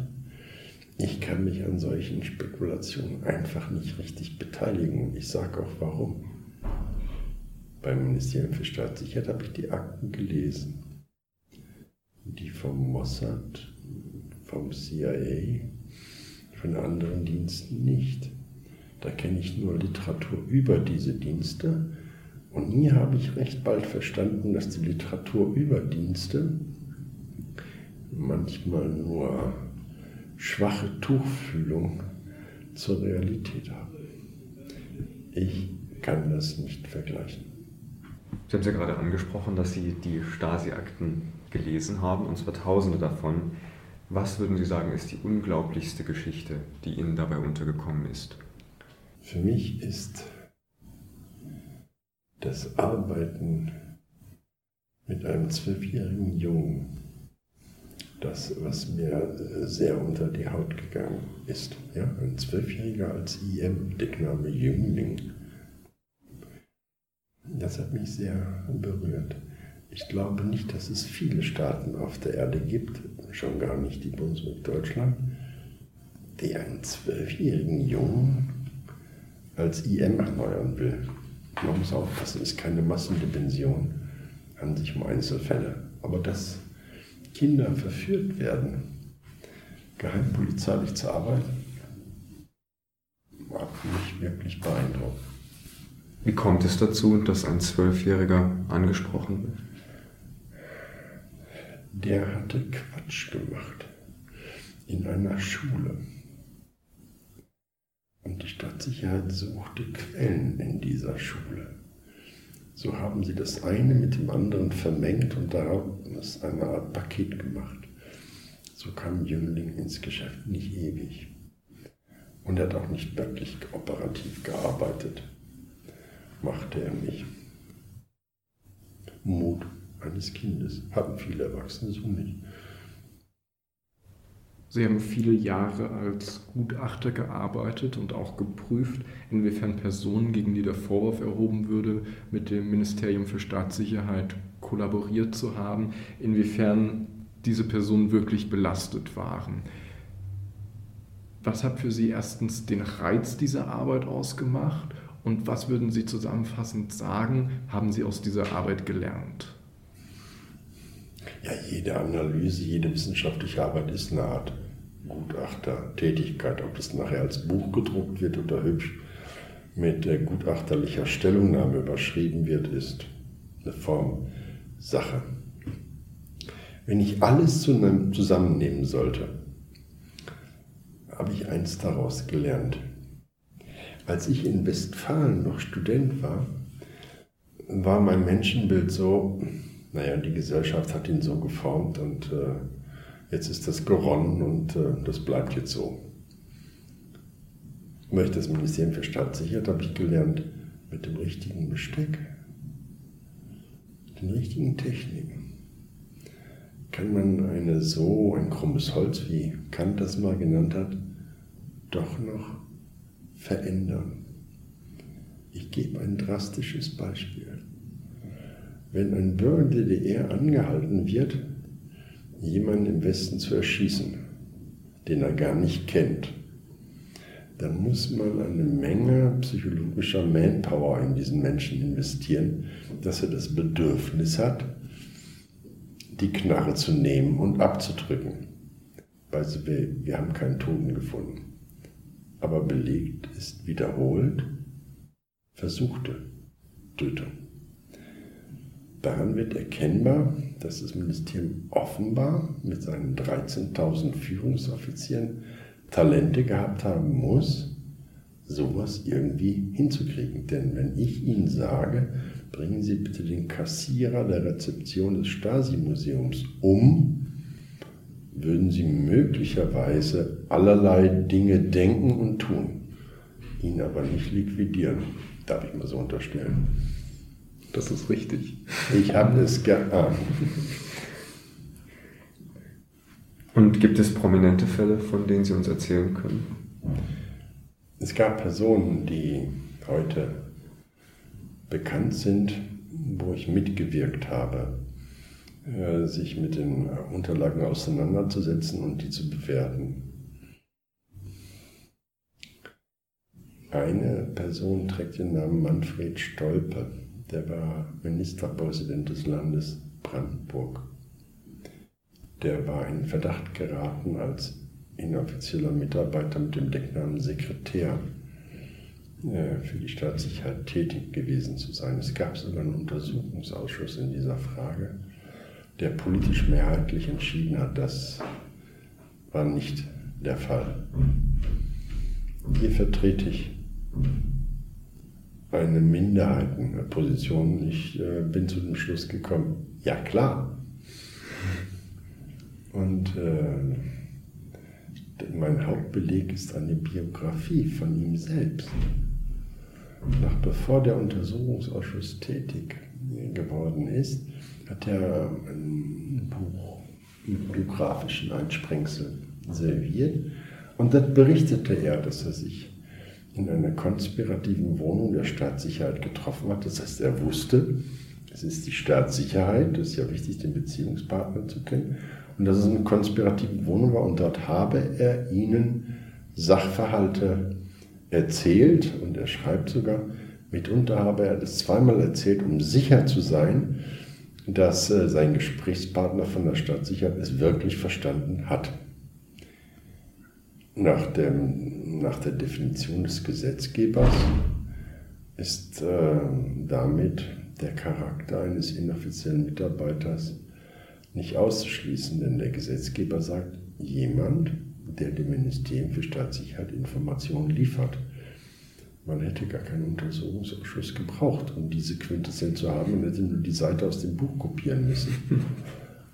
Ich kann mich an solchen Spekulationen einfach nicht richtig beteiligen. Ich sage auch warum. Beim Ministerium für Staatssicherheit habe ich die Akten gelesen. Die vom Mossad, vom CIA, von anderen Diensten nicht. Da kenne ich nur Literatur über diese Dienste. Und nie habe ich recht bald verstanden, dass die Literatur über Dienste manchmal nur schwache Tuchfühlung zur Realität haben. Ich kann das nicht vergleichen. Sie haben es ja gerade angesprochen, dass Sie die Stasi-Akten gelesen haben, und zwar tausende davon. Was würden Sie sagen, ist die unglaublichste Geschichte, die Ihnen dabei untergekommen ist? Für mich ist das Arbeiten mit einem zwölfjährigen Jungen das, was mir sehr unter die Haut gegangen ist. Ja, ein Zwölfjähriger als IM, Deckname Jüngling. Das hat mich sehr berührt. Ich glaube nicht, dass es viele Staaten auf der Erde gibt, schon gar nicht die Bundesrepublik Deutschland, die einen zwölfjährigen Jungen als IM erneuern will. Man muss aufpassen, es ist keine Massendimension, handelt sich um Einzelfälle. Aber dass Kinder verführt werden, geheimpolizeilich zu arbeiten, hat mich wirklich beeindruckt. Wie kommt es dazu, dass ein Zwölfjähriger angesprochen wird? Der hatte Quatsch gemacht in einer Schule. Und die Stadtsicherheit suchte Quellen in dieser Schule. So haben sie das eine mit dem anderen vermengt und daraus eine Art Paket gemacht. So kam Jüngling ins Geschäft nicht ewig. Und er hat auch nicht wirklich operativ gearbeitet. Machte er nicht. Mut eines Kindes. Haben viele Erwachsene so nicht. Sie haben viele Jahre als Gutachter gearbeitet und auch geprüft, inwiefern Personen, gegen die der Vorwurf erhoben würde, mit dem Ministerium für Staatssicherheit kollaboriert zu haben, inwiefern diese Personen wirklich belastet waren. Was hat für Sie erstens den Reiz dieser Arbeit ausgemacht und was würden Sie zusammenfassend sagen, haben Sie aus dieser Arbeit gelernt? Ja, jede Analyse, jede wissenschaftliche Arbeit ist eine Art Gutachtertätigkeit. Ob das nachher als Buch gedruckt wird oder hübsch mit gutachterlicher Stellungnahme überschrieben wird, ist eine Form Sache. Wenn ich alles zusammennehmen sollte, habe ich eins daraus gelernt. Als ich in Westfalen noch Student war, war mein Menschenbild so, naja, die Gesellschaft hat ihn so geformt und äh, jetzt ist das geronnen und äh, das bleibt jetzt so. Weil ich das Ministerium für Staatssicherheit habe ich gelernt, mit dem richtigen Besteck, den richtigen Techniken, kann man eine so, ein krummes Holz, wie Kant das mal genannt hat, doch noch verändern. Ich gebe ein drastisches Beispiel. Wenn ein Bürger der DDR angehalten wird, jemanden im Westen zu erschießen, den er gar nicht kennt, dann muss man eine Menge psychologischer Manpower in diesen Menschen investieren, dass er das Bedürfnis hat, die Knarre zu nehmen und abzudrücken. Weil wir haben keinen Toten gefunden. Aber belegt ist wiederholt versuchte Tötung. Daran wird erkennbar, dass das Ministerium offenbar mit seinen 13.000 Führungsoffizieren Talente gehabt haben muss, sowas irgendwie hinzukriegen. Denn wenn ich Ihnen sage, bringen Sie bitte den Kassierer der Rezeption des Stasi-Museums um, würden Sie möglicherweise allerlei Dinge denken und tun, ihn aber nicht liquidieren, darf ich mal so unterstellen. Das ist richtig. Ich habe es geahnt. Und gibt es prominente Fälle, von denen Sie uns erzählen können? Es gab Personen, die heute bekannt sind, wo ich mitgewirkt habe, äh, sich mit den Unterlagen auseinanderzusetzen und die zu bewerten. Eine Person trägt den Namen Manfred Stolpe, der war Ministerpräsident des Landes Brandenburg der war in Verdacht geraten, als inoffizieller Mitarbeiter mit dem Decknamen Sekretär äh, für die Staatssicherheit tätig gewesen zu sein. Es gab sogar einen Untersuchungsausschuss in dieser Frage, der politisch mehrheitlich entschieden hat, das war nicht der Fall. Hier vertrete ich eine Minderheitenposition. Ich äh, bin zu dem Schluss gekommen, ja klar, und äh, mein Hauptbeleg ist eine Biografie von ihm selbst. Noch bevor der Untersuchungsausschuss tätig geworden ist, hat er ein Buch mit biografischen Einsprengseln serviert. Und dann berichtete er, dass er sich in einer konspirativen Wohnung der Staatssicherheit getroffen hat. Das heißt, er wusste, es ist die Staatssicherheit, das ist ja wichtig, den Beziehungspartner zu kennen und dass es eine konspirative Wohnung war und dort habe er ihnen Sachverhalte erzählt und er schreibt sogar, mitunter habe er das zweimal erzählt, um sicher zu sein, dass äh, sein Gesprächspartner von der Staatssicherheit es wirklich verstanden hat. Nach, dem, nach der Definition des Gesetzgebers ist äh, damit der Charakter eines inoffiziellen Mitarbeiters nicht auszuschließen, denn der Gesetzgeber sagt, jemand, der dem Ministerium für Staatssicherheit Informationen liefert. Man hätte gar keinen Untersuchungsausschuss gebraucht, um diese Quintessenz zu haben. Man hätte nur die Seite aus dem Buch kopieren müssen.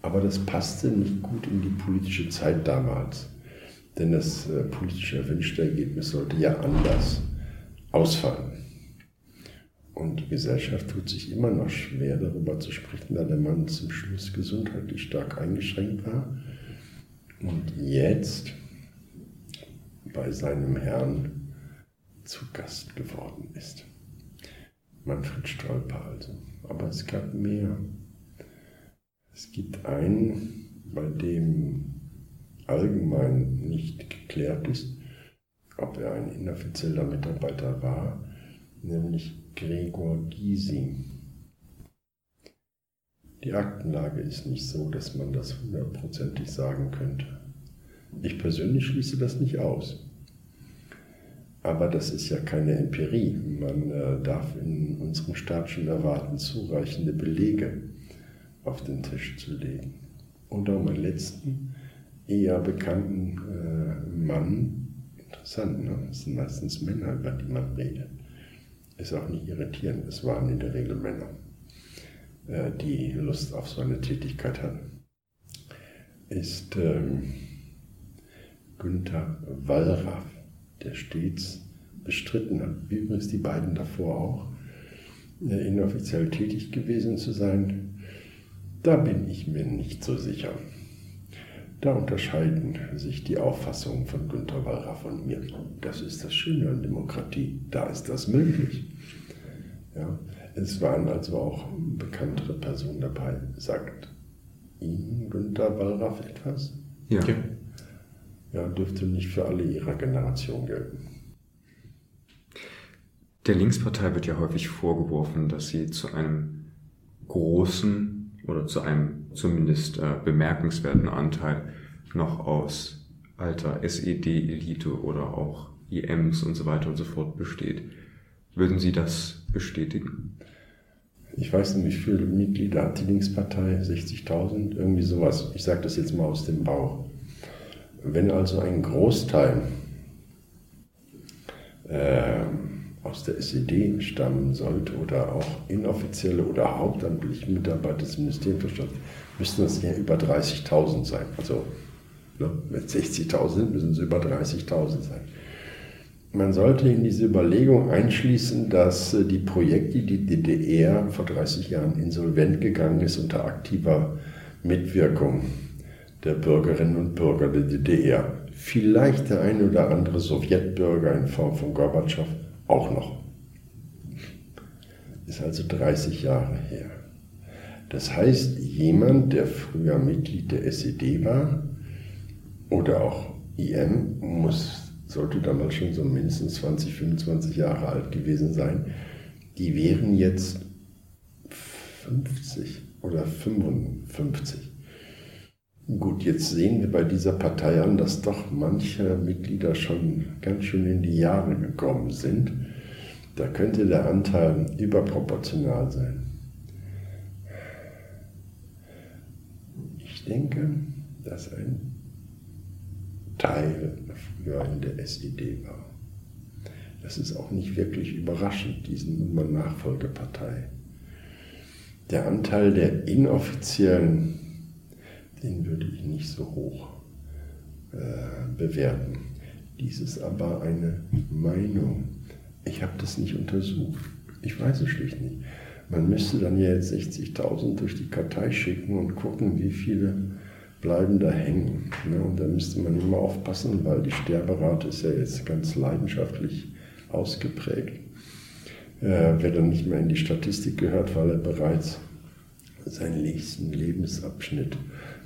Aber das passte nicht gut in die politische Zeit damals. Denn das äh, politisch erwünschte Ergebnis sollte ja anders ausfallen. Und die Gesellschaft tut sich immer noch schwer, darüber zu sprechen, da der Mann zum Schluss gesundheitlich stark eingeschränkt war und jetzt bei seinem Herrn zu Gast geworden ist. Manfred Stolper also. Aber es gab mehr. Es gibt einen, bei dem allgemein nicht geklärt ist, ob er ein inoffizieller Mitarbeiter war, nämlich Gregor Gysi. Die Aktenlage ist nicht so, dass man das hundertprozentig sagen könnte. Ich persönlich schließe das nicht aus. Aber das ist ja keine Empirie. Man äh, darf in unserem Staat schon erwarten zureichende Belege. auf den Tisch zu legen. Und auch meinen letzten, eher bekannten äh, Mann, interessant, ne? das sind meistens Männer, über die man redet, ist auch nicht irritierend, es waren in der Regel Männer, äh, die Lust auf so eine Tätigkeit hatten, ist ähm, Günther Wallraff, der stets bestritten hat, übrigens die beiden davor auch, äh, inoffiziell tätig gewesen zu sein, da bin ich mir nicht so sicher. Da unterscheiden sich die Auffassungen von Günter Wallraff von mir. Das ist das Schöne an Demokratie. Da ist das möglich. Ja, es waren also auch bekanntere Personen dabei. Sagt Ihnen Günter Wallraff etwas? Ja. Ja, dürfte nicht für alle Ihrer Generation gelten. Der Linkspartei wird ja häufig vorgeworfen, dass sie zu einem großen oder zu einem zumindest äh, bemerkenswerten Anteil noch aus alter SED-Elite oder auch IMs und so weiter und so fort besteht. Würden Sie das bestätigen? Ich weiß nicht, wie viele Mitglieder hat die Linkspartei? 60.000? Irgendwie sowas. Ich sage das jetzt mal aus dem Bauch. Wenn also ein Großteil äh, aus der SED stammen sollte oder auch inoffizielle oder hauptamtliche Mitarbeiter des Ministeriums müssten das ja über 30.000 sein. Also ne, wenn 60.000 sind, müssen es über 30.000 sein. Man sollte in diese Überlegung einschließen, dass äh, die Projekte, die DDR vor 30 Jahren insolvent gegangen ist unter aktiver Mitwirkung der Bürgerinnen und Bürger der DDR, vielleicht der ein oder andere Sowjetbürger in Form von Gorbatschow, auch noch. Ist also 30 Jahre her. Das heißt, jemand, der früher Mitglied der SED war oder auch IM, muss, sollte damals schon so mindestens 20, 25 Jahre alt gewesen sein, die wären jetzt 50 oder 55. Gut, jetzt sehen wir bei dieser Partei an, dass doch manche Mitglieder schon ganz schön in die Jahre gekommen sind. Da könnte der Anteil überproportional sein. Ich denke, dass ein Teil früher in der SED war. Das ist auch nicht wirklich überraschend, diesen Nummer Nachfolgepartei. Der Anteil der inoffiziellen den würde ich nicht so hoch äh, bewerten. Dies ist aber eine Meinung. Ich habe das nicht untersucht. Ich weiß es schlicht nicht. Man müsste dann ja jetzt 60.000 durch die Kartei schicken und gucken, wie viele bleiben da hängen. Ne? Und da müsste man immer aufpassen, weil die Sterberate ist ja jetzt ganz leidenschaftlich ausgeprägt. Äh, wer dann nicht mehr in die Statistik gehört, weil er bereits seinen nächsten Lebensabschnitt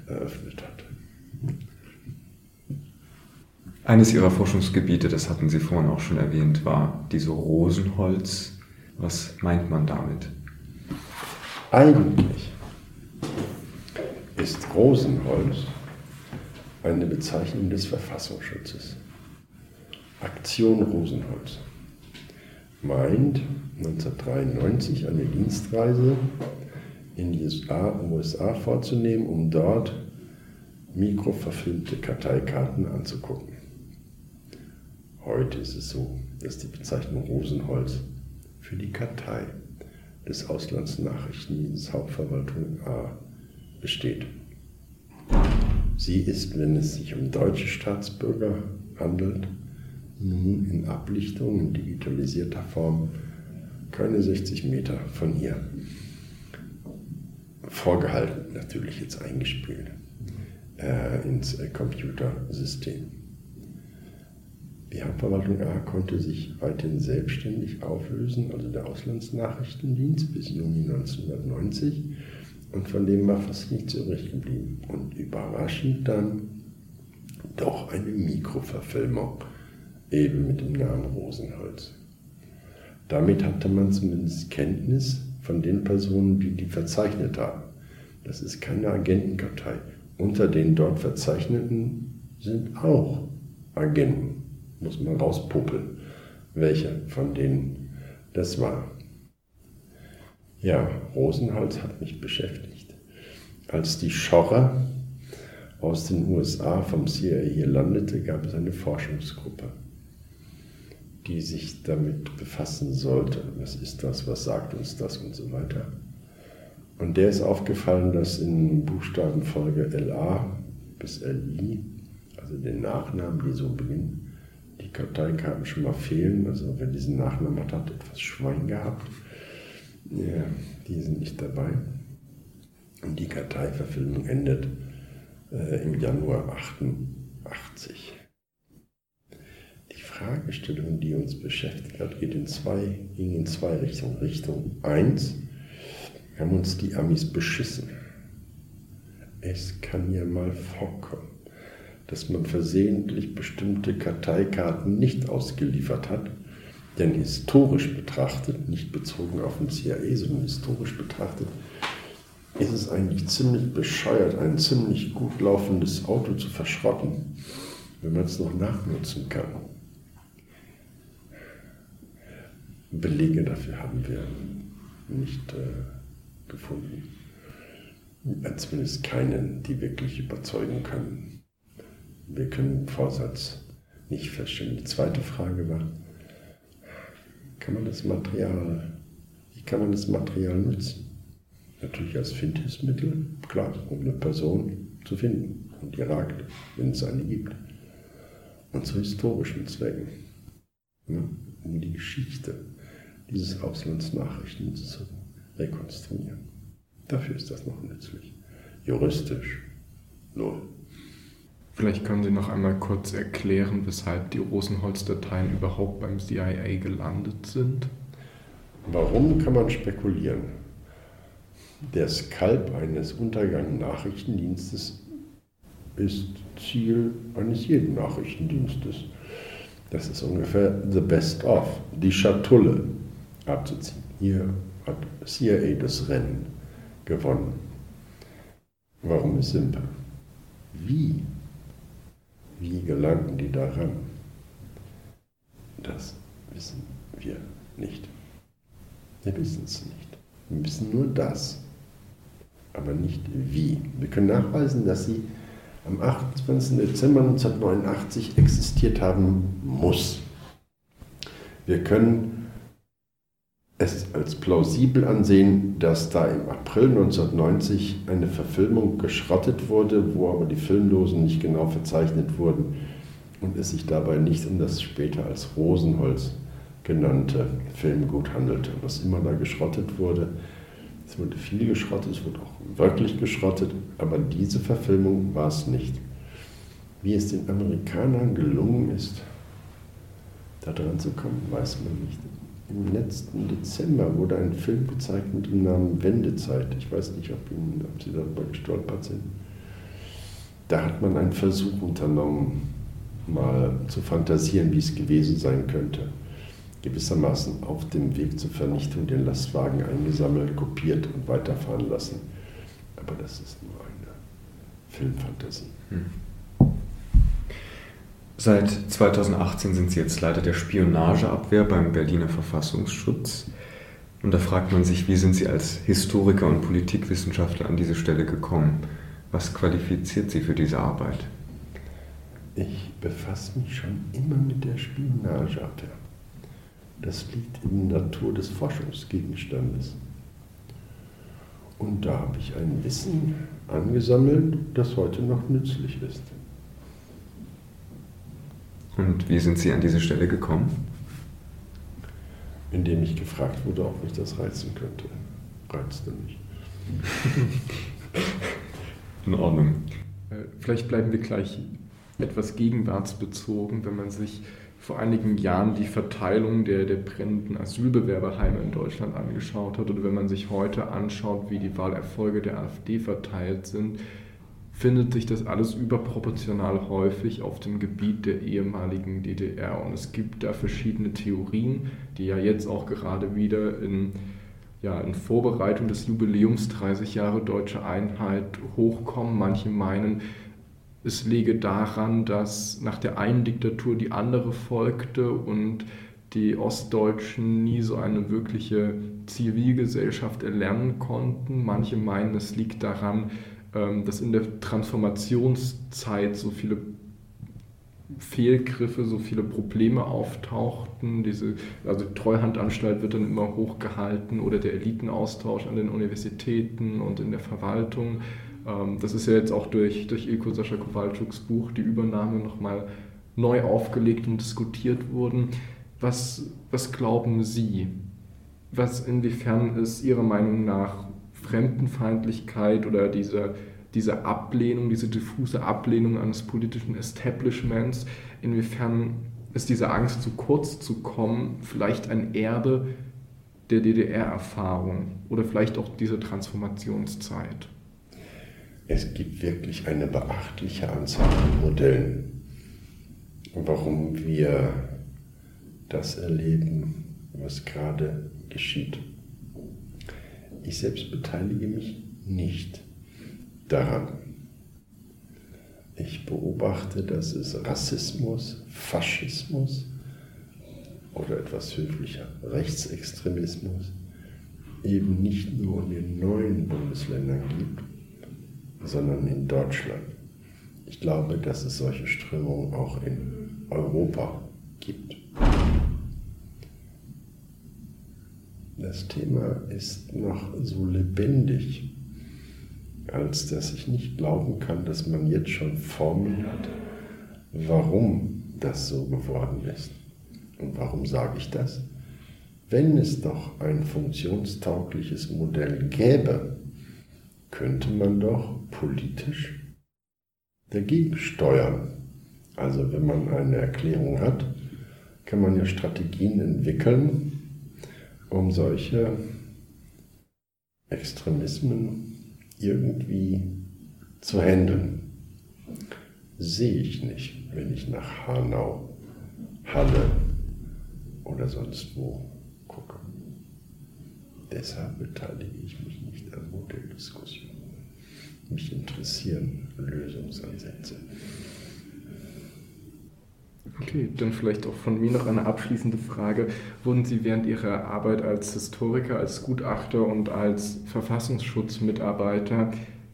eröffnet hat. Eines Ihrer Forschungsgebiete, das hatten Sie vorhin auch schon erwähnt, war diese Rosenholz. Was meint man damit? Eigentlich ist Rosenholz eine Bezeichnung des Verfassungsschutzes. Aktion Rosenholz meint 1993 eine Dienstreise in die USA, USA vorzunehmen, um dort mikroverfilmte Karteikarten anzugucken. Heute ist es so, dass die Bezeichnung Rosenholz für die Kartei des Auslandsnachrichtendienstes Hauptverwaltung A besteht. Sie ist, wenn es sich um deutsche Staatsbürger handelt, nun in Ablichtung in digitalisierter Form keine 60 Meter von hier vorgehalten, natürlich jetzt eingespielt, äh, ins äh, Computersystem. Die Hauptverwaltung A konnte sich weiterhin selbstständig auflösen, also der Auslandsnachrichtendienst bis Juni 1990 und von dem war fast nichts übrig geblieben. Und überraschend dann doch eine Mikroverfilmung, eben mit dem Namen Rosenholz. Damit hatte man zumindest Kenntnis von den Personen, die die verzeichnet haben. Das ist keine Agentenkartei. Unter den dort Verzeichneten sind auch Agenten. Muss man rauspuppeln, welche von denen das war. Ja, Rosenholz hat mich beschäftigt. Als die Schorrer aus den USA vom CIA hier landete, gab es eine Forschungsgruppe, die sich damit befassen sollte. Was ist das? Was sagt uns das und so weiter. Und der ist aufgefallen, dass in Buchstabenfolge LA bis LI, also den Nachnamen, die so beginnen, die Karteikarten schon mal fehlen. Also wer diesen Nachnamen hat, hat etwas Schwein gehabt. Ja, die sind nicht dabei. Und die Karteiverfilmung endet äh, im Januar 88. Die Fragestellung, die uns beschäftigt hat, geht in zwei, ging in zwei Richtungen. Richtung 1 haben uns die Amis beschissen. Es kann ja mal vorkommen, dass man versehentlich bestimmte Karteikarten nicht ausgeliefert hat, denn historisch betrachtet, nicht bezogen auf den CIA, sondern historisch betrachtet, ist es eigentlich ziemlich bescheuert, ein ziemlich gut laufendes Auto zu verschrotten, wenn man es noch nachnutzen kann. Belege dafür haben wir nicht äh, gefunden. Zumindest keinen, die wirklich überzeugen können. Wir können Vorsatz nicht feststellen. Die zweite Frage war, kann man das Material, wie kann man das Material nutzen? Natürlich als Findungsmittel, klar, um eine Person zu finden und die ragt, wenn es eine gibt. Und zu historischen Zwecken, ne, um die Geschichte dieses Auslandsnachrichtens zu rekonstruieren. Dafür ist das noch nützlich. Juristisch null. Vielleicht können Sie noch einmal kurz erklären, weshalb die Rosenholz-Dateien überhaupt beim CIA gelandet sind? Warum kann man spekulieren? Der Skalp eines Untergang-Nachrichtendienstes ist Ziel eines jeden Nachrichtendienstes. Das ist ungefähr the best of, die Schatulle abzuziehen. Hier hat CIA das Rennen gewonnen. Warum ist simpel? Wie? Wie gelangen die daran? Das wissen wir nicht. Wir wissen es nicht. Wir wissen nur das, aber nicht wie. Wir können nachweisen, dass sie am 28. Dezember 1989 existiert haben muss. Wir können es als plausibel ansehen, dass da im April 1990 eine Verfilmung geschrottet wurde, wo aber die Filmlosen nicht genau verzeichnet wurden und es sich dabei nicht um das später als Rosenholz genannte Filmgut handelte. Was immer da geschrottet wurde, es wurde viel geschrottet, es wurde auch wirklich geschrottet, aber diese Verfilmung war es nicht. Wie es den Amerikanern gelungen ist, da dran zu kommen, weiß man nicht im letzten Dezember wurde ein Film gezeigt mit dem Namen Wendezeit. Ich weiß nicht, ob, Ihnen, ob Sie darüber gestolpert sind. Da hat man einen Versuch unternommen, mal zu fantasieren, wie es gewesen sein könnte. Gewissermaßen auf dem Weg zur Vernichtung den Lastwagen eingesammelt, kopiert und weiterfahren lassen. Aber das ist nur eine Filmfantasie. Hm. Seit 2018 sind Sie jetzt Leiter der Spionageabwehr beim Berliner Verfassungsschutz. Und da fragt man sich, wie sind Sie als Historiker und Politikwissenschaftler an diese Stelle gekommen? Was qualifiziert Sie für diese Arbeit? Ich befasse mich schon immer mit der Spionageabwehr. Das liegt in der Natur des Forschungsgegenstandes. Und da habe ich ein Wissen angesammelt, das heute noch nützlich ist. Und wie sind Sie an diese Stelle gekommen? Indem ich gefragt wurde, ob mich das reizen könnte. Reizte mich. In Ordnung. Äh, vielleicht bleiben wir gleich etwas gegenwartsbezogen, wenn man sich vor einigen Jahren die Verteilung der, der brennenden Asylbewerberheime in Deutschland angeschaut hat oder wenn man sich heute anschaut, wie die Wahlerfolge der AfD verteilt sind, findet sich das alles überproportional häufig auf dem Gebiet der ehemaligen DDR. Und es gibt da verschiedene Theorien, die ja jetzt auch gerade wieder in, ja, in Vorbereitung des Jubiläums 30 Jahre deutsche Einheit hochkommen. Manche meinen, es liege daran, dass nach der einen Diktatur die andere folgte und die Ostdeutschen nie so eine wirkliche Zivilgesellschaft erlernen konnten. Manche meinen, es liegt daran, dass in der Transformationszeit so viele Fehlgriffe, so viele Probleme auftauchten. Diese, also die Treuhandanstalt wird dann immer hochgehalten oder der Elitenaustausch an den Universitäten und in der Verwaltung. Ähm, das ist ja jetzt auch durch, durch Ilko Sascha Kowalczuks Buch die Übernahme nochmal neu aufgelegt und diskutiert worden. Was, was glauben Sie? Was inwiefern ist Ihrer Meinung nach Fremdenfeindlichkeit oder diese diese Ablehnung, diese diffuse Ablehnung eines politischen Establishments, inwiefern ist diese Angst, zu kurz zu kommen, vielleicht ein Erbe der DDR-Erfahrung oder vielleicht auch diese Transformationszeit? Es gibt wirklich eine beachtliche Anzahl von Modellen, warum wir das erleben, was gerade geschieht. Ich selbst beteilige mich nicht daran. Ich beobachte, dass es Rassismus, Faschismus oder etwas höflicher Rechtsextremismus eben nicht nur in den neuen Bundesländern gibt, sondern in Deutschland. Ich glaube, dass es solche Strömungen auch in Europa gibt. Das Thema ist noch so lebendig als dass ich nicht glauben kann, dass man jetzt schon Formeln hat, warum das so geworden ist. Und warum sage ich das? Wenn es doch ein funktionstaugliches Modell gäbe, könnte man doch politisch dagegen steuern. Also wenn man eine Erklärung hat, kann man ja Strategien entwickeln, um solche Extremismen irgendwie zu handeln. Sehe ich nicht, wenn ich nach Hanau, Halle oder sonst wo gucke. Deshalb beteilige ich mich nicht an Modelldiskussionen. Mich interessieren Lösungsansätze. Okay, dann vielleicht auch von mir noch eine abschließende Frage. Wurden Sie während Ihrer Arbeit als Historiker, als Gutachter und als Verfassungsschutzmitarbeiter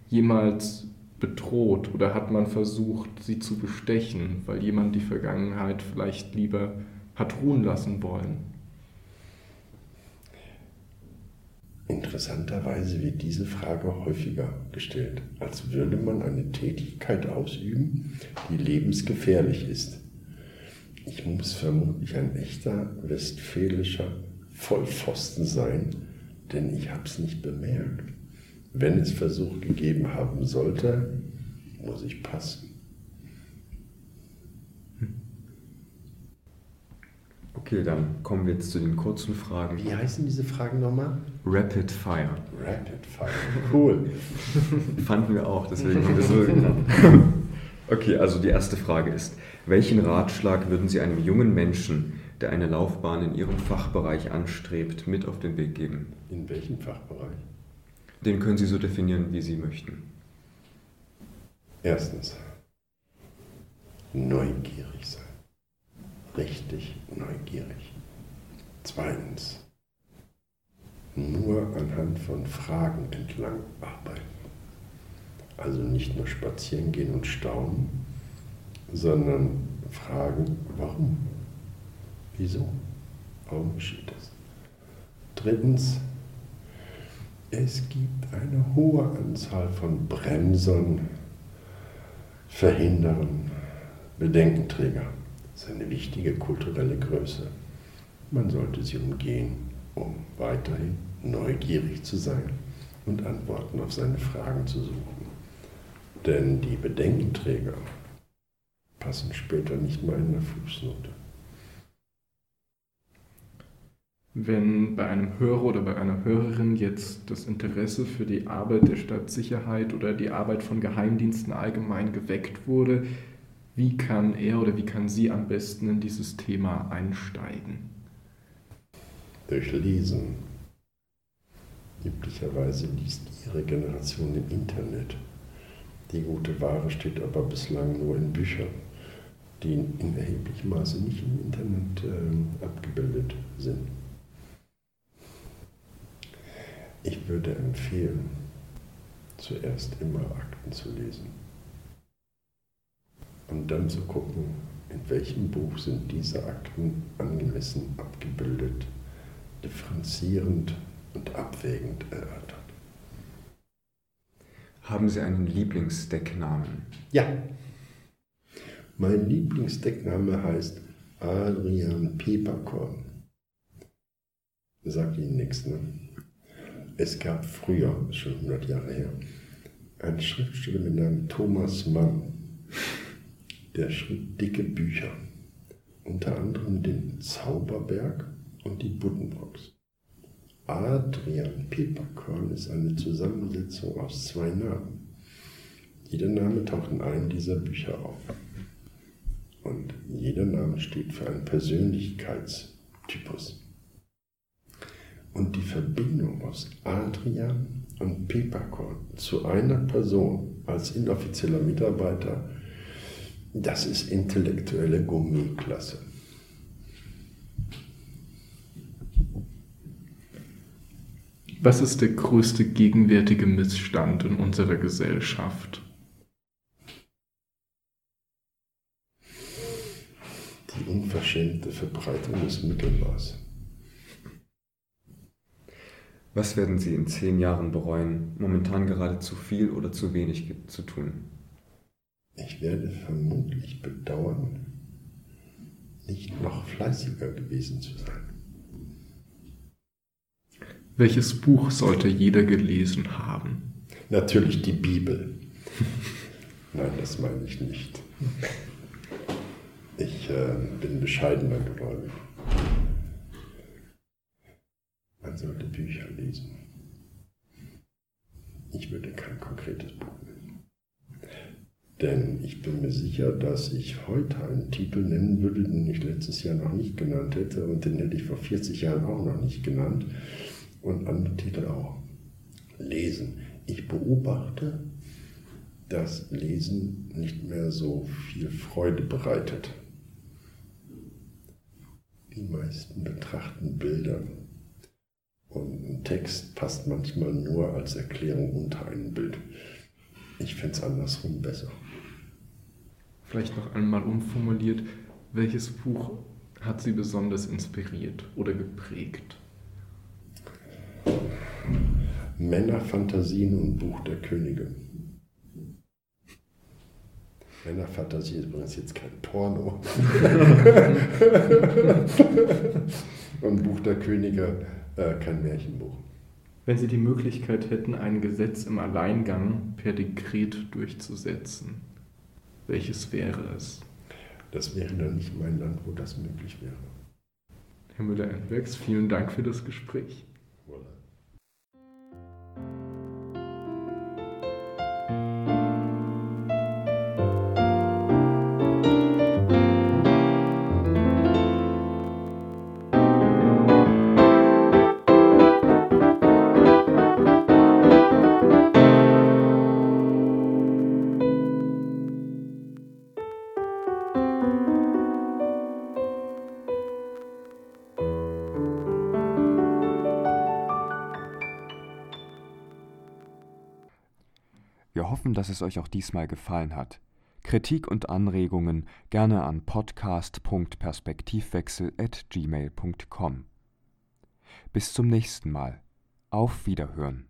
jemals bedroht oder hat man versucht, Sie zu bestechen, weil jemand die Vergangenheit vielleicht lieber hat ruhen lassen wollen? Interessanterweise wird diese Frage häufiger gestellt, als würde man eine Tätigkeit ausüben, die lebensgefährlich ist. Ich muss vermutlich ein echter westfälischer Vollpfosten sein, denn ich habe es nicht bemerkt. Wenn es Versuch gegeben haben sollte, muss ich passen. Okay, dann kommen wir jetzt zu den kurzen Fragen. Wie heißen diese Fragen nochmal? Rapid Fire. Rapid Fire, cool. Fanden wir auch, deswegen haben wir so genannt. Okay, also die erste Frage ist, welchen Ratschlag würden Sie einem jungen Menschen, der eine Laufbahn in Ihrem Fachbereich anstrebt, mit auf den Weg geben? In welchem Fachbereich? Den können Sie so definieren, wie Sie möchten. Erstens, neugierig sein. Richtig neugierig. Zweitens, nur anhand von Fragen entlang arbeiten. Also nicht nur spazieren gehen und staunen, sondern fragen, warum? Wieso? Warum geschieht das? Drittens, es gibt eine hohe Anzahl von Bremsern, Verhindern, Bedenkenträger. Das ist eine wichtige kulturelle Größe. Man sollte sie umgehen, um weiterhin neugierig zu sein und Antworten auf seine Fragen zu suchen. Denn die Bedenkenträger passen später nicht mehr in der Fußnote. Wenn bei einem Hörer oder bei einer Hörerin jetzt das Interesse für die Arbeit der Stadtsicherheit oder die Arbeit von Geheimdiensten allgemein geweckt wurde, wie kann er oder wie kann sie am besten in dieses Thema einsteigen? Durch Lesen. Üblicherweise liest ihre Generation im Internet. Die gute Ware steht aber bislang nur in Büchern die in erheblichem Maße nicht im Internet äh, abgebildet sind. Ich würde empfehlen, zuerst immer Akten zu lesen und dann zu gucken, in welchem Buch sind diese Akten angemessen abgebildet, differenzierend und abwägend erörtert. Haben Sie einen Lieblingsdecknamen? Ja. Mein Lieblingsdeckname heißt Adrian Peperkorn. Sagt Ihnen nichts, ne? Es gab früher, schon 100 Jahre her, einen Schriftsteller mit Namen Thomas Mann, der schrieb dicke Bücher, unter anderem den Zauberberg und die Buddenbrooks. Adrian Peperkorn ist eine Zusammensetzung aus zwei Namen. Jeder Name taucht in einem dieser Bücher auf. Und jeder Name steht für einen Persönlichkeitstypus. Und die Verbindung aus Adrian und Peperkorn zu einer Person als inoffizieller Mitarbeiter, das ist intellektuelle Gourmetklasse. Was ist der größte gegenwärtige Missstand in unserer Gesellschaft? Die unverschämte Verbreitung des Mittelmaßes. Was werden Sie in zehn Jahren bereuen, momentan gerade zu viel oder zu wenig zu tun? Ich werde vermutlich bedauern, nicht noch fleißiger gewesen zu sein. Welches Buch sollte jeder gelesen haben? Natürlich die Bibel. Nein, das meine ich nicht. Ich äh, bin bescheidener Gläubig. Man sollte Bücher lesen. Ich würde kein konkretes Buch nennen. Denn ich bin mir sicher, dass ich heute einen Titel nennen würde, den ich letztes Jahr noch nicht genannt hätte und den hätte ich vor 40 Jahren auch noch nicht genannt und andere Titel auch. Lesen. Ich beobachte, dass Lesen nicht mehr so viel Freude bereitet. Die meisten betrachten Bilder und ein Text passt manchmal nur als Erklärung unter ein Bild. Ich fände es andersrum besser. Vielleicht noch einmal umformuliert, welches Buch hat Sie besonders inspiriert oder geprägt? Männerfantasien und Buch der Könige. Männerfantasie ist übrigens jetzt kein Porno. und Buch der Könige äh, kein Märchenbuch. Wenn Sie die Möglichkeit hätten, ein Gesetz im Alleingang per Dekret durchzusetzen, welches wäre es? Das wäre dann nicht mein Land, wo das möglich wäre. Herr Müller-Enbergs, vielen Dank für das Gespräch. Dass es euch auch diesmal gefallen hat. Kritik und Anregungen gerne an podcast.perspektivwechsel@gmail.com. Bis zum nächsten Mal. Auf Wiederhören.